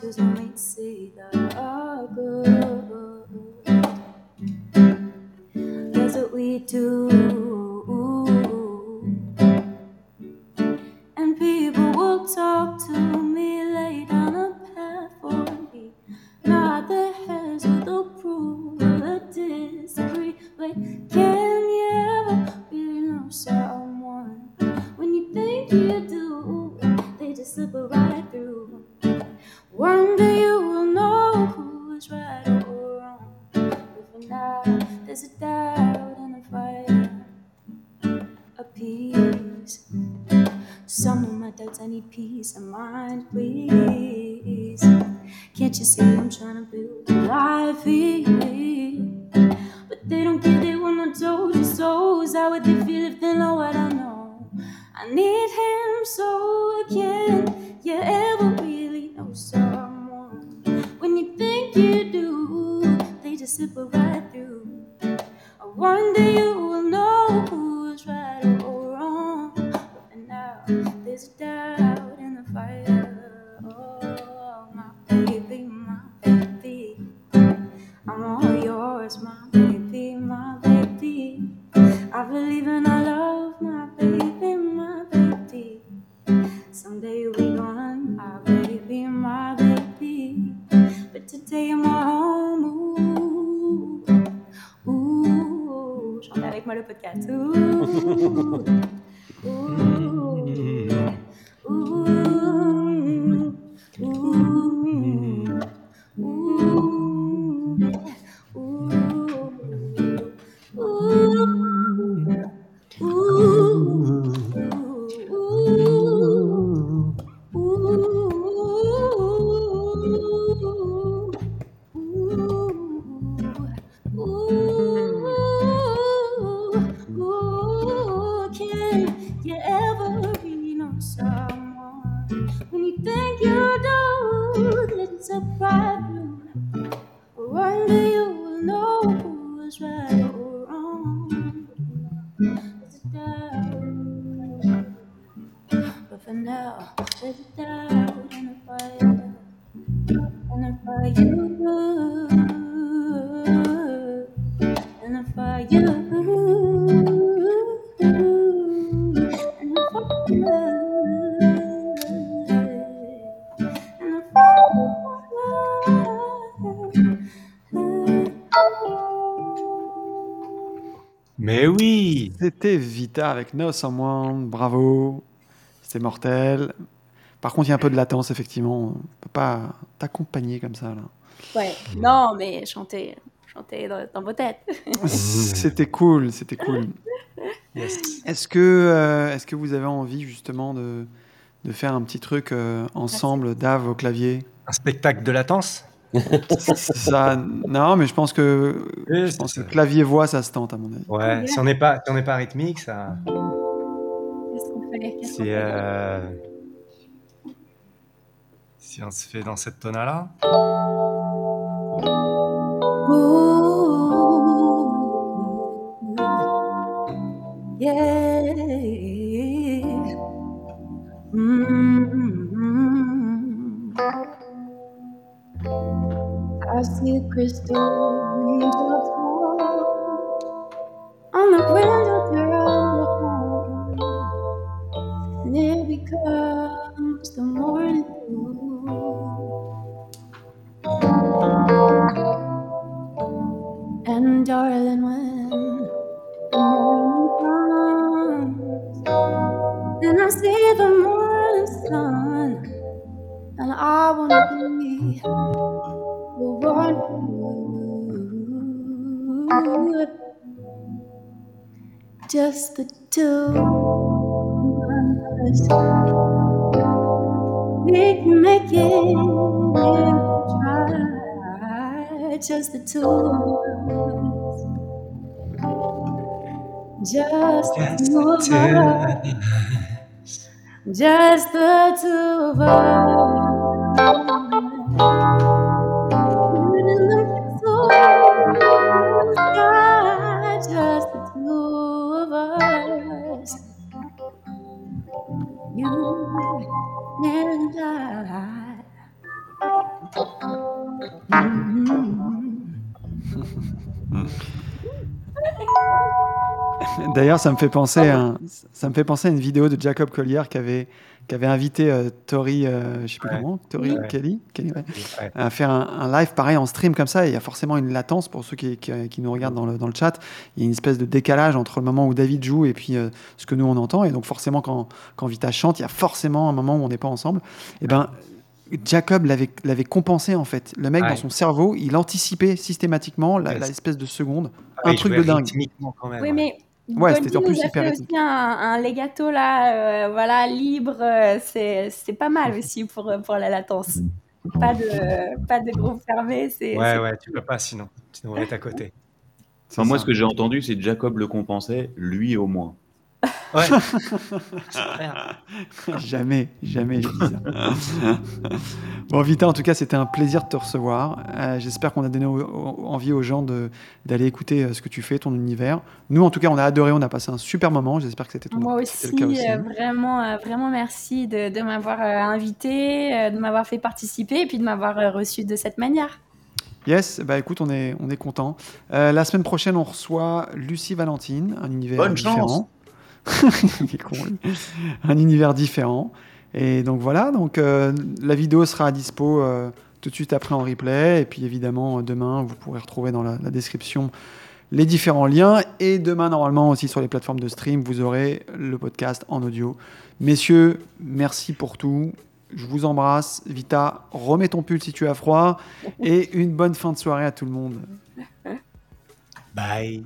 just to see the good. That's what we do. And people will talk to me, lay down a path for me. Nod their heads with approval or disagree. But can you ever really know someone when you think you do? They just slip through. One day you will know who is right or wrong. But for now, there's a doubt and a fire, a peace Some of my doubts, I need peace of mind, please. Can't you see I'm trying to build a life here? But they don't get it when I told you so. Is how would they feel if they know what I know? I need him so can you ever really know someone? When you think you do, they just slip right through. One day C'était Vita avec No Someone, bravo, c'était mortel. Par contre, il y a un peu de latence, effectivement. On peut pas t'accompagner comme ça. Là. Ouais, non, mais chantez, chantez dans, dans vos têtes. C'était cool, c'était cool. Yes. Est-ce que, euh, est-ce que vous avez envie justement de, de faire un petit truc euh, ensemble, Dave au clavier? Un spectacle de latence? Ça, Non, mais je pense que, Oui, je pense que c'est ça. clavier-voix, ça se tente à mon avis. Ouais, si on n'est pas, si on n'est pas rythmique, ça. Qu'est-ce qu'on fait euh, si on se fait dans cette tonale-là. Ooh, yeah. I see crystal raindrops fall on the window of the home, and it becomes the morning dew. And darling, when the morning comes, and I see the morning sun, and I wanna be who just the two of us. We can make it try, just the two of us. Just the two of us. Just the two of us. And I. Mhm. D'ailleurs, ça me fait penser à, un- ça me fait penser à une vidéo de Jacob Collier qui avait, qui avait invité euh, Tori, euh, je sais plus Ouais. comment, Tori Ouais. Kelly, Kelly, ouais, Ouais. à faire un, un live pareil en stream comme ça. Et il y a forcément une latence pour ceux qui, qui, qui nous regardent dans le, dans le chat. Il y a une espèce de décalage entre le moment où David joue et puis euh, ce que nous on entend. Et donc forcément, quand, quand Vita chante, il y a forcément un moment où on n'est pas ensemble. Et ben Jacob l'avait l'avait compensé en fait. Le mec Ouais. dans son cerveau, il anticipait systématiquement la- Ouais, la c'est- espèce de seconde. Ah, un truc de dingue. rythmiquement quand même. Oui, ouais. mais Ouais, c'était en nous plus a hyper fait rythmique. aussi un, un legato là, euh, voilà, libre. euh, c'est c'est pas mal aussi pour, pour la latence. Pas de, pas de groupe fermé. c'est Ouais, ouais, tu peux pas sinon. Sinon, on être à côté. Enfin, moi, ce que j'ai entendu, c'est que Jacob le compensait, lui au moins. Ouais. Jamais, jamais je dis ça. bon, Vita, en tout cas, c'était un plaisir de te recevoir. Euh, J'espère qu'on a donné au- au- envie aux gens de- d'aller écouter euh, ce que tu fais, ton univers. Nous, en tout cas, on a adoré, on a passé un super moment. J'espère que c'était ton Moi aussi, le cas aussi. euh, vraiment, euh, vraiment merci de, de m'avoir euh, invité, euh, de m'avoir fait participer et puis de m'avoir euh, reçu de cette manière. Yes, bah écoute, on est, on est content. Euh, la semaine prochaine, on reçoit Lucie Valentine, un univers Bonne chance. un univers différent. Et donc voilà, donc euh, la vidéo sera à dispo euh, tout de suite après en replay. Et puis évidemment, demain, vous pourrez retrouver dans la, la description les différents liens. Et demain, normalement, aussi sur les plateformes de stream, vous aurez le podcast en audio. Messieurs, merci pour tout. Je vous embrasse. Vita, remets ton pull si tu as froid. Et une bonne fin de soirée à tout le monde. Bye.